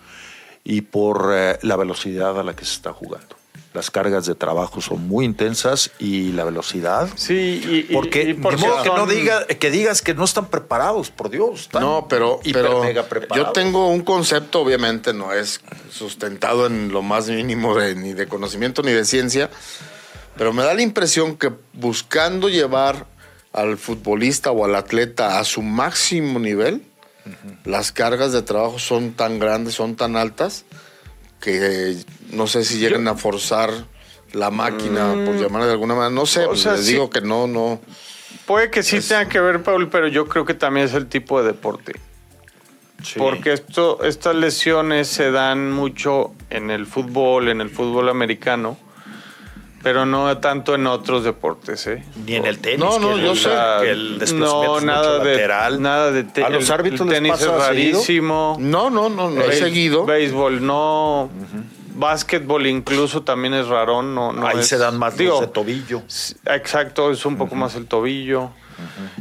y por eh, la velocidad a la que se está jugando las cargas de trabajo son muy intensas y la velocidad
Sí, y,
porque,
y
de
porque
modo que no diga que digas que no están preparados, por Dios. están
No, pero,
hiper
pero
mega
yo tengo un concepto, obviamente no es sustentado en lo más mínimo de, ni de conocimiento ni de ciencia, pero me da la impresión que buscando llevar al futbolista o al atleta a su máximo nivel, las cargas de trabajo son tan grandes, son tan altas, que no sé si llegan a forzar la máquina, por llamar de alguna manera. No sé,
Mm. O
pues
sea,
les
sí.
digo que no, no.
Puede que sí tenga que ver, Paul, pero yo creo que también es el tipo de deporte.
Sí.
Porque esto, estas lesiones se dan mucho en el fútbol, en el fútbol americano, pero no tanto en otros deportes, ¿eh?
Ni en el tenis.
No, no,
que
yo
el-
sé.
que el desplazamiento
no,
es
nada
mucho
de
lateral.
nada de te-
¿A los árbitros
el
les
tenis es
seguido?
rarísimo.
No, no, no, no he
Béis-
seguido.
Béisbol no. Básquetbol incluso también es rarón. No, no
Ahí
es-
se dan más
digo,
los de tobillo.
Exacto, es un poco más el tobillo.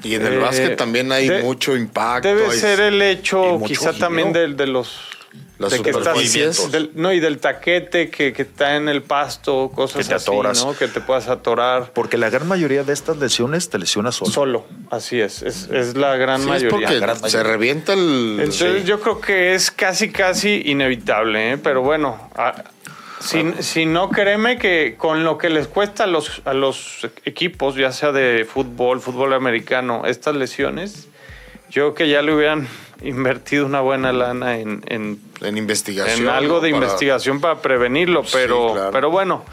Y en el
Eh,
básquet también hay
de-
mucho impacto.
Debe
hay
ser el hecho, quizá
giro.
también del- de, los.
Las
de que estás- del- no, y del taquete que, que está en el pasto, cosas
Que te
así. ¿no? Que te puedas atorar.
Porque la gran mayoría de estas lesiones te lesionas solo.
Solo, así es, es, es la gran
Sí, es
mayoría.
porque
gran
se
mayoría.
revienta el.
Entonces yo creo que es casi, casi inevitable, ¿eh? pero bueno, a- si, si no créeme que con lo que les cuesta a los, a los equipos, ya sea de fútbol, fútbol americano, estas lesiones, yo creo que ya le hubieran invertido una buena lana en, en,
en investigación.
en algo
¿no?
de
Para-
investigación para prevenirlo,
Sí,
pero,
claro.
pero bueno.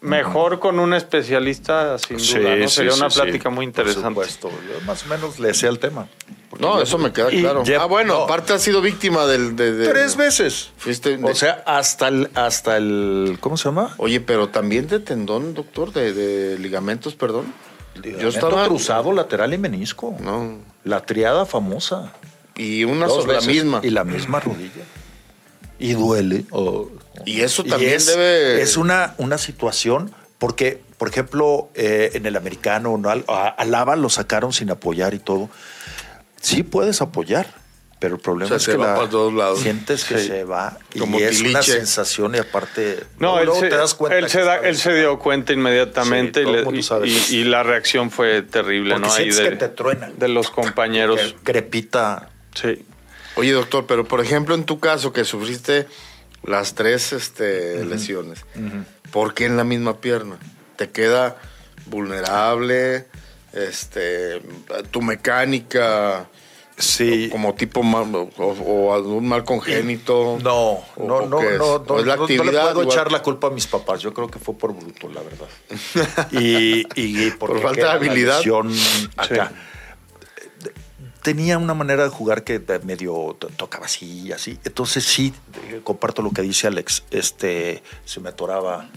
Mejor con un especialista, sin
Sí,
duda, ¿no?
sí,
Sería
sí,
una
sí,
plática muy
por
interesante.
supuesto. Yo más o menos le sé el tema.
No, eso me queda claro.
ya-
ah, bueno,
no.
aparte has sido víctima del. De, de-
Tres veces.
Fuiste. de-
O sea, hasta el, hasta el. ¿Cómo se llama?
Oye, pero también de tendón, doctor, de, de ligamentos, perdón.
Yo estaba cruzado lateral y menisco.
No.
La triada famosa.
Y una
Dos
sobre la
veces.
misma.
Y la misma rodilla. Y duele. o-
Y eso también
es,
debe-
Es una, una situación Porque, por ejemplo, eh, en el americano, ¿no? Al- a, a Lava lo sacaron sin apoyar y todo. Sí puedes apoyar, pero el problema
O sea,
es
se
que
va
la-
para todos lados.
sientes que
Sí.
se va y
Como
es una
tiliche.
sensación y aparte
No,
luego-
él, se,
te das cuenta
él, se da- él se dio cuenta inmediatamente
Sí,
y, y- y- y la reacción fue terrible,
Porque
¿no? Ahí de,
que te truenan.
de los compañeros.
crepita
Sí.
Oye, doctor, pero por ejemplo, en tu caso que sufriste las tres este, lesiones, ¿por qué en la misma pierna? ¿Te queda vulnerable? Este, tu mecánica,
sí
como tipo mal- o, o algún mal congénito.
no
¿O-
no
o
no no,
¿O
no,
la
no- no le puedo
igual?
echar la culpa a mis papás yo creo que fue por bruto la verdad [laughs] y, y porque
Por falta de habilidad.
acá. Tenía una manera de jugar que medio to- tocaba así y así entonces sí eh, comparto lo que dice Alex este se me atoraba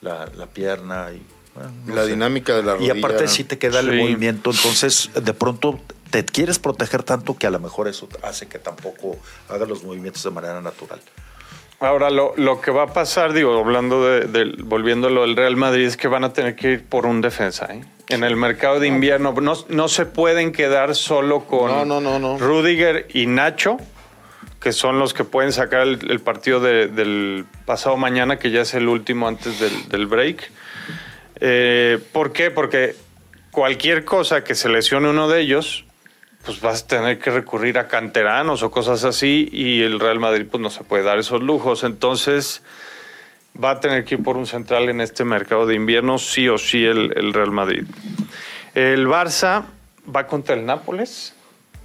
la, la pierna y bueno, no
La
sé.
dinámica de la
y
rodilla.
aparte sí te queda el movimiento, entonces de pronto te quieres proteger tanto que a lo mejor eso hace que tampoco hagas los movimientos de manera natural.
Ahora, lo, lo que va a pasar, digo, hablando de, del- volviéndolo del Real Madrid, es que van a tener que ir por un defensa. ¿eh? En el mercado de invierno no, no se pueden quedar solo con
No, no, no, no.
Rudiger y Nacho, que son los que pueden sacar el, el partido de- del pasado mañana, que ya es el último antes del, del break. Eh, ¿Por qué? Porque cualquier cosa que se lesione uno de ellos, pues vas a tener que recurrir a canteranos o cosas así y el Real Madrid pues no se puede dar esos lujos. Entonces va a tener que ir por un central en este mercado de invierno, sí o sí el, el Real Madrid. El Barça va contra el Nápoles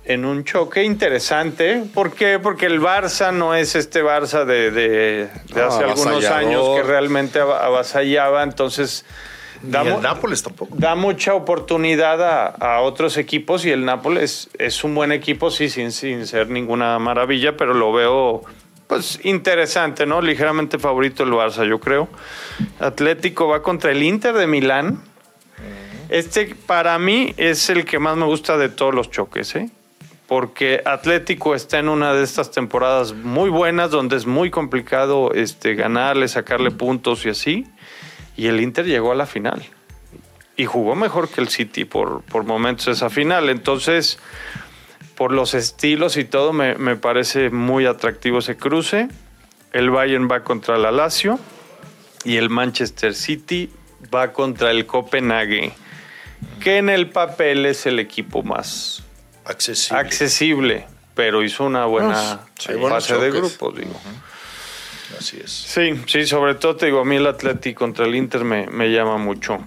en un choque interesante. ¿Por qué? Porque el Barça no es este Barça de, de- de
Ah,
hace algunos años que realmente ab- avasallaba. Entonces, Da,
el
mu-
Nápoles tampoco.
da mucha oportunidad a, a otros equipos y el Nápoles es un buen equipo, sí, sin, sin ser ninguna maravilla, pero lo veo pues interesante, ¿no? Ligeramente favorito el Barça, yo creo. Atlético va contra el Inter de Milán. Este para mí es el que más me gusta de todos los choques, ¿eh? Porque Atlético está en una de estas temporadas muy buenas donde es muy complicado este, ganarle, sacarle puntos y así. Y el Inter llegó a la final. Y jugó mejor que el City por, por momentos esa final. Entonces, por los estilos y todo, me, me parece muy atractivo ese cruce. El Bayern va contra el Lazio y el Manchester City va contra el Copenhague, que en el papel es el equipo más
Accesible.
accesible, pero hizo una buena
sí,
fase de grupos, digo.
Así es.
Sí, sí, sobre todo te digo, a mí el Atlético contra el Inter me, me llama mucho.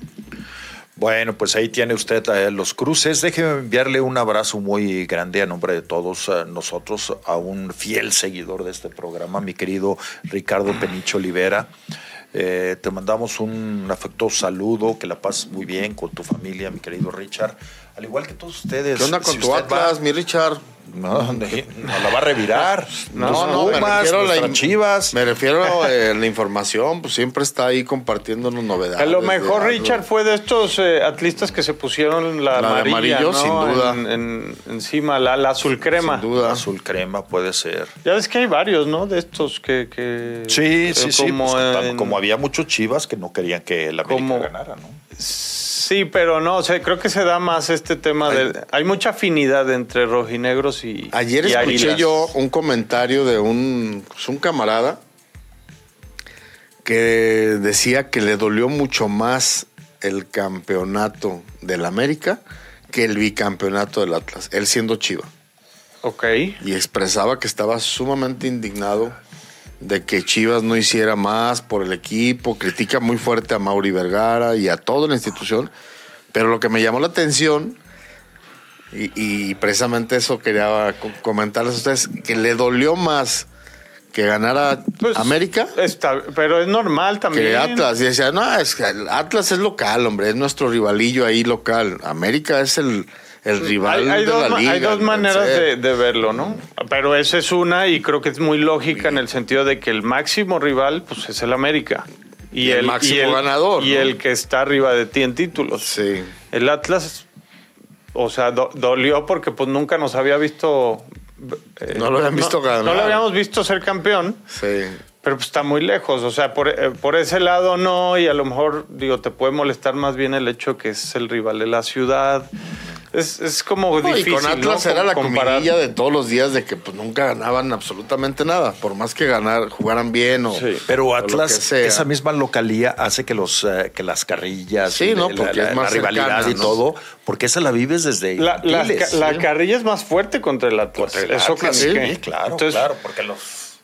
Bueno, pues ahí tiene usted eh, los cruces. Déjeme enviarle un abrazo muy grande a nombre de todos eh, nosotros a un fiel seguidor de este programa, mi querido Ricardo Penicho Olivera. Eh, te mandamos un afectuoso saludo, que la pases muy bien con tu familia, mi querido Richard. Al igual que todos ustedes.
¿Qué onda con
si
tu
usted va-
Atlas, mi Richard?
No, no la va a revirar.
No,
Los
no, me refiero a la
Chivas.
Me refiero a eh, la información, pues siempre está ahí compartiéndonos novedades.
A lo mejor. Richard fue de estos eh, atlistas que se pusieron la,
La de
amarilla,
amarillo,
¿no?
sin duda.
En- en- encima, la, la azul crema.
Sin duda.
Azul crema puede ser.
Ya ves que hay varios, ¿no? De estos que... que
Sí, sí, sí.
como
pues, tam-
en-
como había muchos chivas que no querían que la América
Como-
ganara, ¿no?
Sí, pero no, o sea, creo que se da más este tema de... Hay mucha afinidad entre rojinegros y
Ayer
y
escuché
águilas.
yo un comentario de un, pues, un camarada que decía que le dolió mucho más el campeonato del América que el bicampeonato del Atlas, él siendo Chiva.
Ok.
Y expresaba que estaba sumamente indignado de que Chivas no hiciera más por el equipo, critica muy fuerte a Mauri Vergara y a toda la institución, pero lo que me llamó la atención, y, y precisamente eso quería co- comentarles a ustedes, que le dolió más que ganara
Pues,
América
Está, pero es normal también.
que Atlas. Y decía, no, es Atlas es local, hombre, es nuestro rivalillo ahí local. América es el, el rival
Hay, hay
de
dos,
la liga.
hay dos maneras de, de verlo, ¿no? Pero esa es una y creo que es muy lógica en el sentido de que el máximo rival pues es el América.
Y el máximo ganador,
Y
¿no?
el que está arriba de ti en títulos.
Sí.
El Atlas, o sea, do- dolió porque pues nunca nos había visto... eh,
No lo habían visto ganar.
No lo habíamos visto ser campeón.
Sí.
Pero pues está muy lejos, o sea, por, eh, por ese lado no, y a lo mejor, digo, te puede molestar más bien el hecho que es el rival de la ciudad. Es, es como
No, y
difícil.
con Atlas
¿no?
era la
Comparar.
comidilla de todos los días de que pues nunca ganaban absolutamente nada, por más que ganar, jugaran bien o,
Sí.
Pero
o lo
Atlas,
que sea.
esa misma localía hace que los eh, que las carrillas,
Sí,
y
¿no?
la-
Porque
la,
es más
la rivalidad
cercana,
y
¿no?
todo, porque esa la vives desde
La, la, la carrilla es más fuerte contra el Atlas.
Contra el
Eso
Atlas,
que-
sí,
que-
claro,
Entonces,
claro, porque los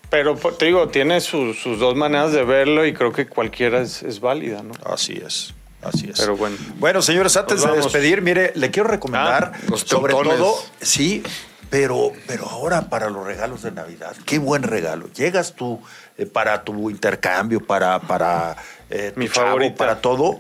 Pero pues, te digo, tiene sus, sus dos maneras de verlo y creo que cualquiera es, es válida, ¿no?
Así es. Así es.
Pero bueno.
Bueno, señores, antes de despedir, mire, le quiero recomendar,
Ah, los
sobre
teutones.
todo, sí, pero, pero ahora para los regalos de Navidad, qué buen regalo. Llegas tú eh, para tu intercambio, para, para eh, tu
Mi
chavo,
favorita.
para todo,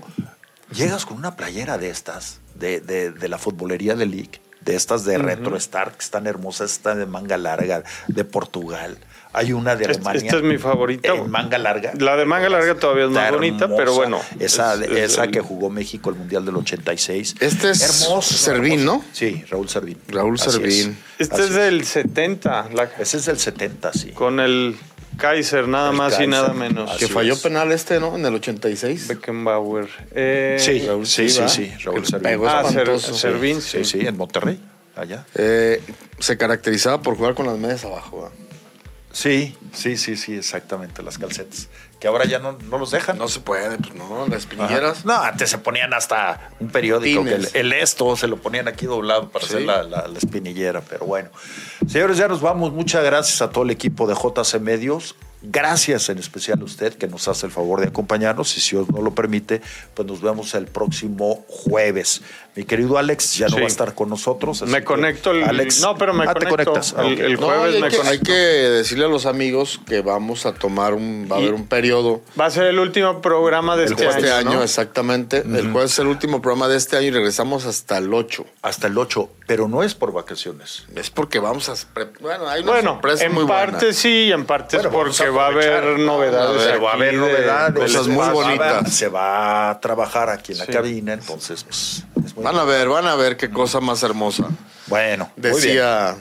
llegas con una playera de estas, de, de, de la futbolería de League, de estas de Retro Star, que están hermosas, están de manga larga, de Portugal. Hay una de
Este-
Alemania.
esta es mi favorita.
En manga larga.
La de manga larga todavía es más bonita,
hermosa.
pero bueno.
Esa,
es- es
esa que jugó México el Mundial del 86.
Este es
hermoso.
Servín,
hermoso.
¿no?
Sí, Raúl Servín.
Raúl
Así
Servín.
es.
Este
Así
es del 70, la-
Ese es del 70, sí.
con el Kaiser, nada
El
más y nada menos.
Así
que falló
es.
penal este, ¿no? En el 86.
Beckenbauer. Eh,
Sí,
Raúl
sí, sí, sí, Raúl Servín.
Ah. Servín,
Sí,
sí.
sí, en Monterrey, allá.
Eh, se caracterizaba por jugar con las medias abajo. ¿va?
Sí, sí, sí, sí, exactamente, las calcetas. Que ahora ya no, no los dejan.
No se puede, pues no, las
Ajá.
espinilleras.
No, antes se ponían hasta un periódico, que el, esto se lo ponían aquí doblado para
Sí.
hacer la, la- la espinillera, pero bueno. Señores, ya nos vamos. Muchas gracias a todo el equipo de JC Medios. Gracias en especial a usted que nos hace el favor de acompañarnos y si Dios no lo permite, pues nos vemos el próximo jueves. Mi querido Alex ya no
Sí.
va a estar con nosotros. así
Me conecto el- no, pero me
ah, te conectas. Ah,
El- el jueves
y hay,
me
que, hay
conecto.
que decirle a los amigos que vamos a tomar un, va a
Y-
haber un periodo
Va a ser el último programa de
de
este,
este año,
¿no?
exactamente. El jueves es el último programa de este año y regresamos hasta el 8.
Hasta el 8, pero no es por vacaciones.
Es porque vamos a... Bueno, hay una
Bueno,
sorpresa
en
muy
parte
buena.
sí, en parte
Bueno,
es porque va a haber novedades.
Se va a haber
de-
novedades.
Cosas muy bonitas.
Se va a trabajar aquí en la
Sí.
cabina, entonces, pues. es muy
Van a ver, van a ver qué cosa más hermosa.
Bueno.
Decía...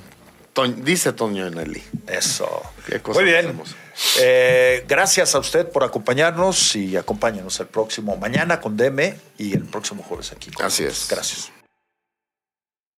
Toñ- dice Toño Nelly.
Eso.
Qué cosa
Muy
más
bien.
hermosa.
Eh, gracias a usted por acompañarnos y acompáñenos el próximo mañana con DM y el próximo jueves aquí. con
Así
nosotros.
es.
Gracias.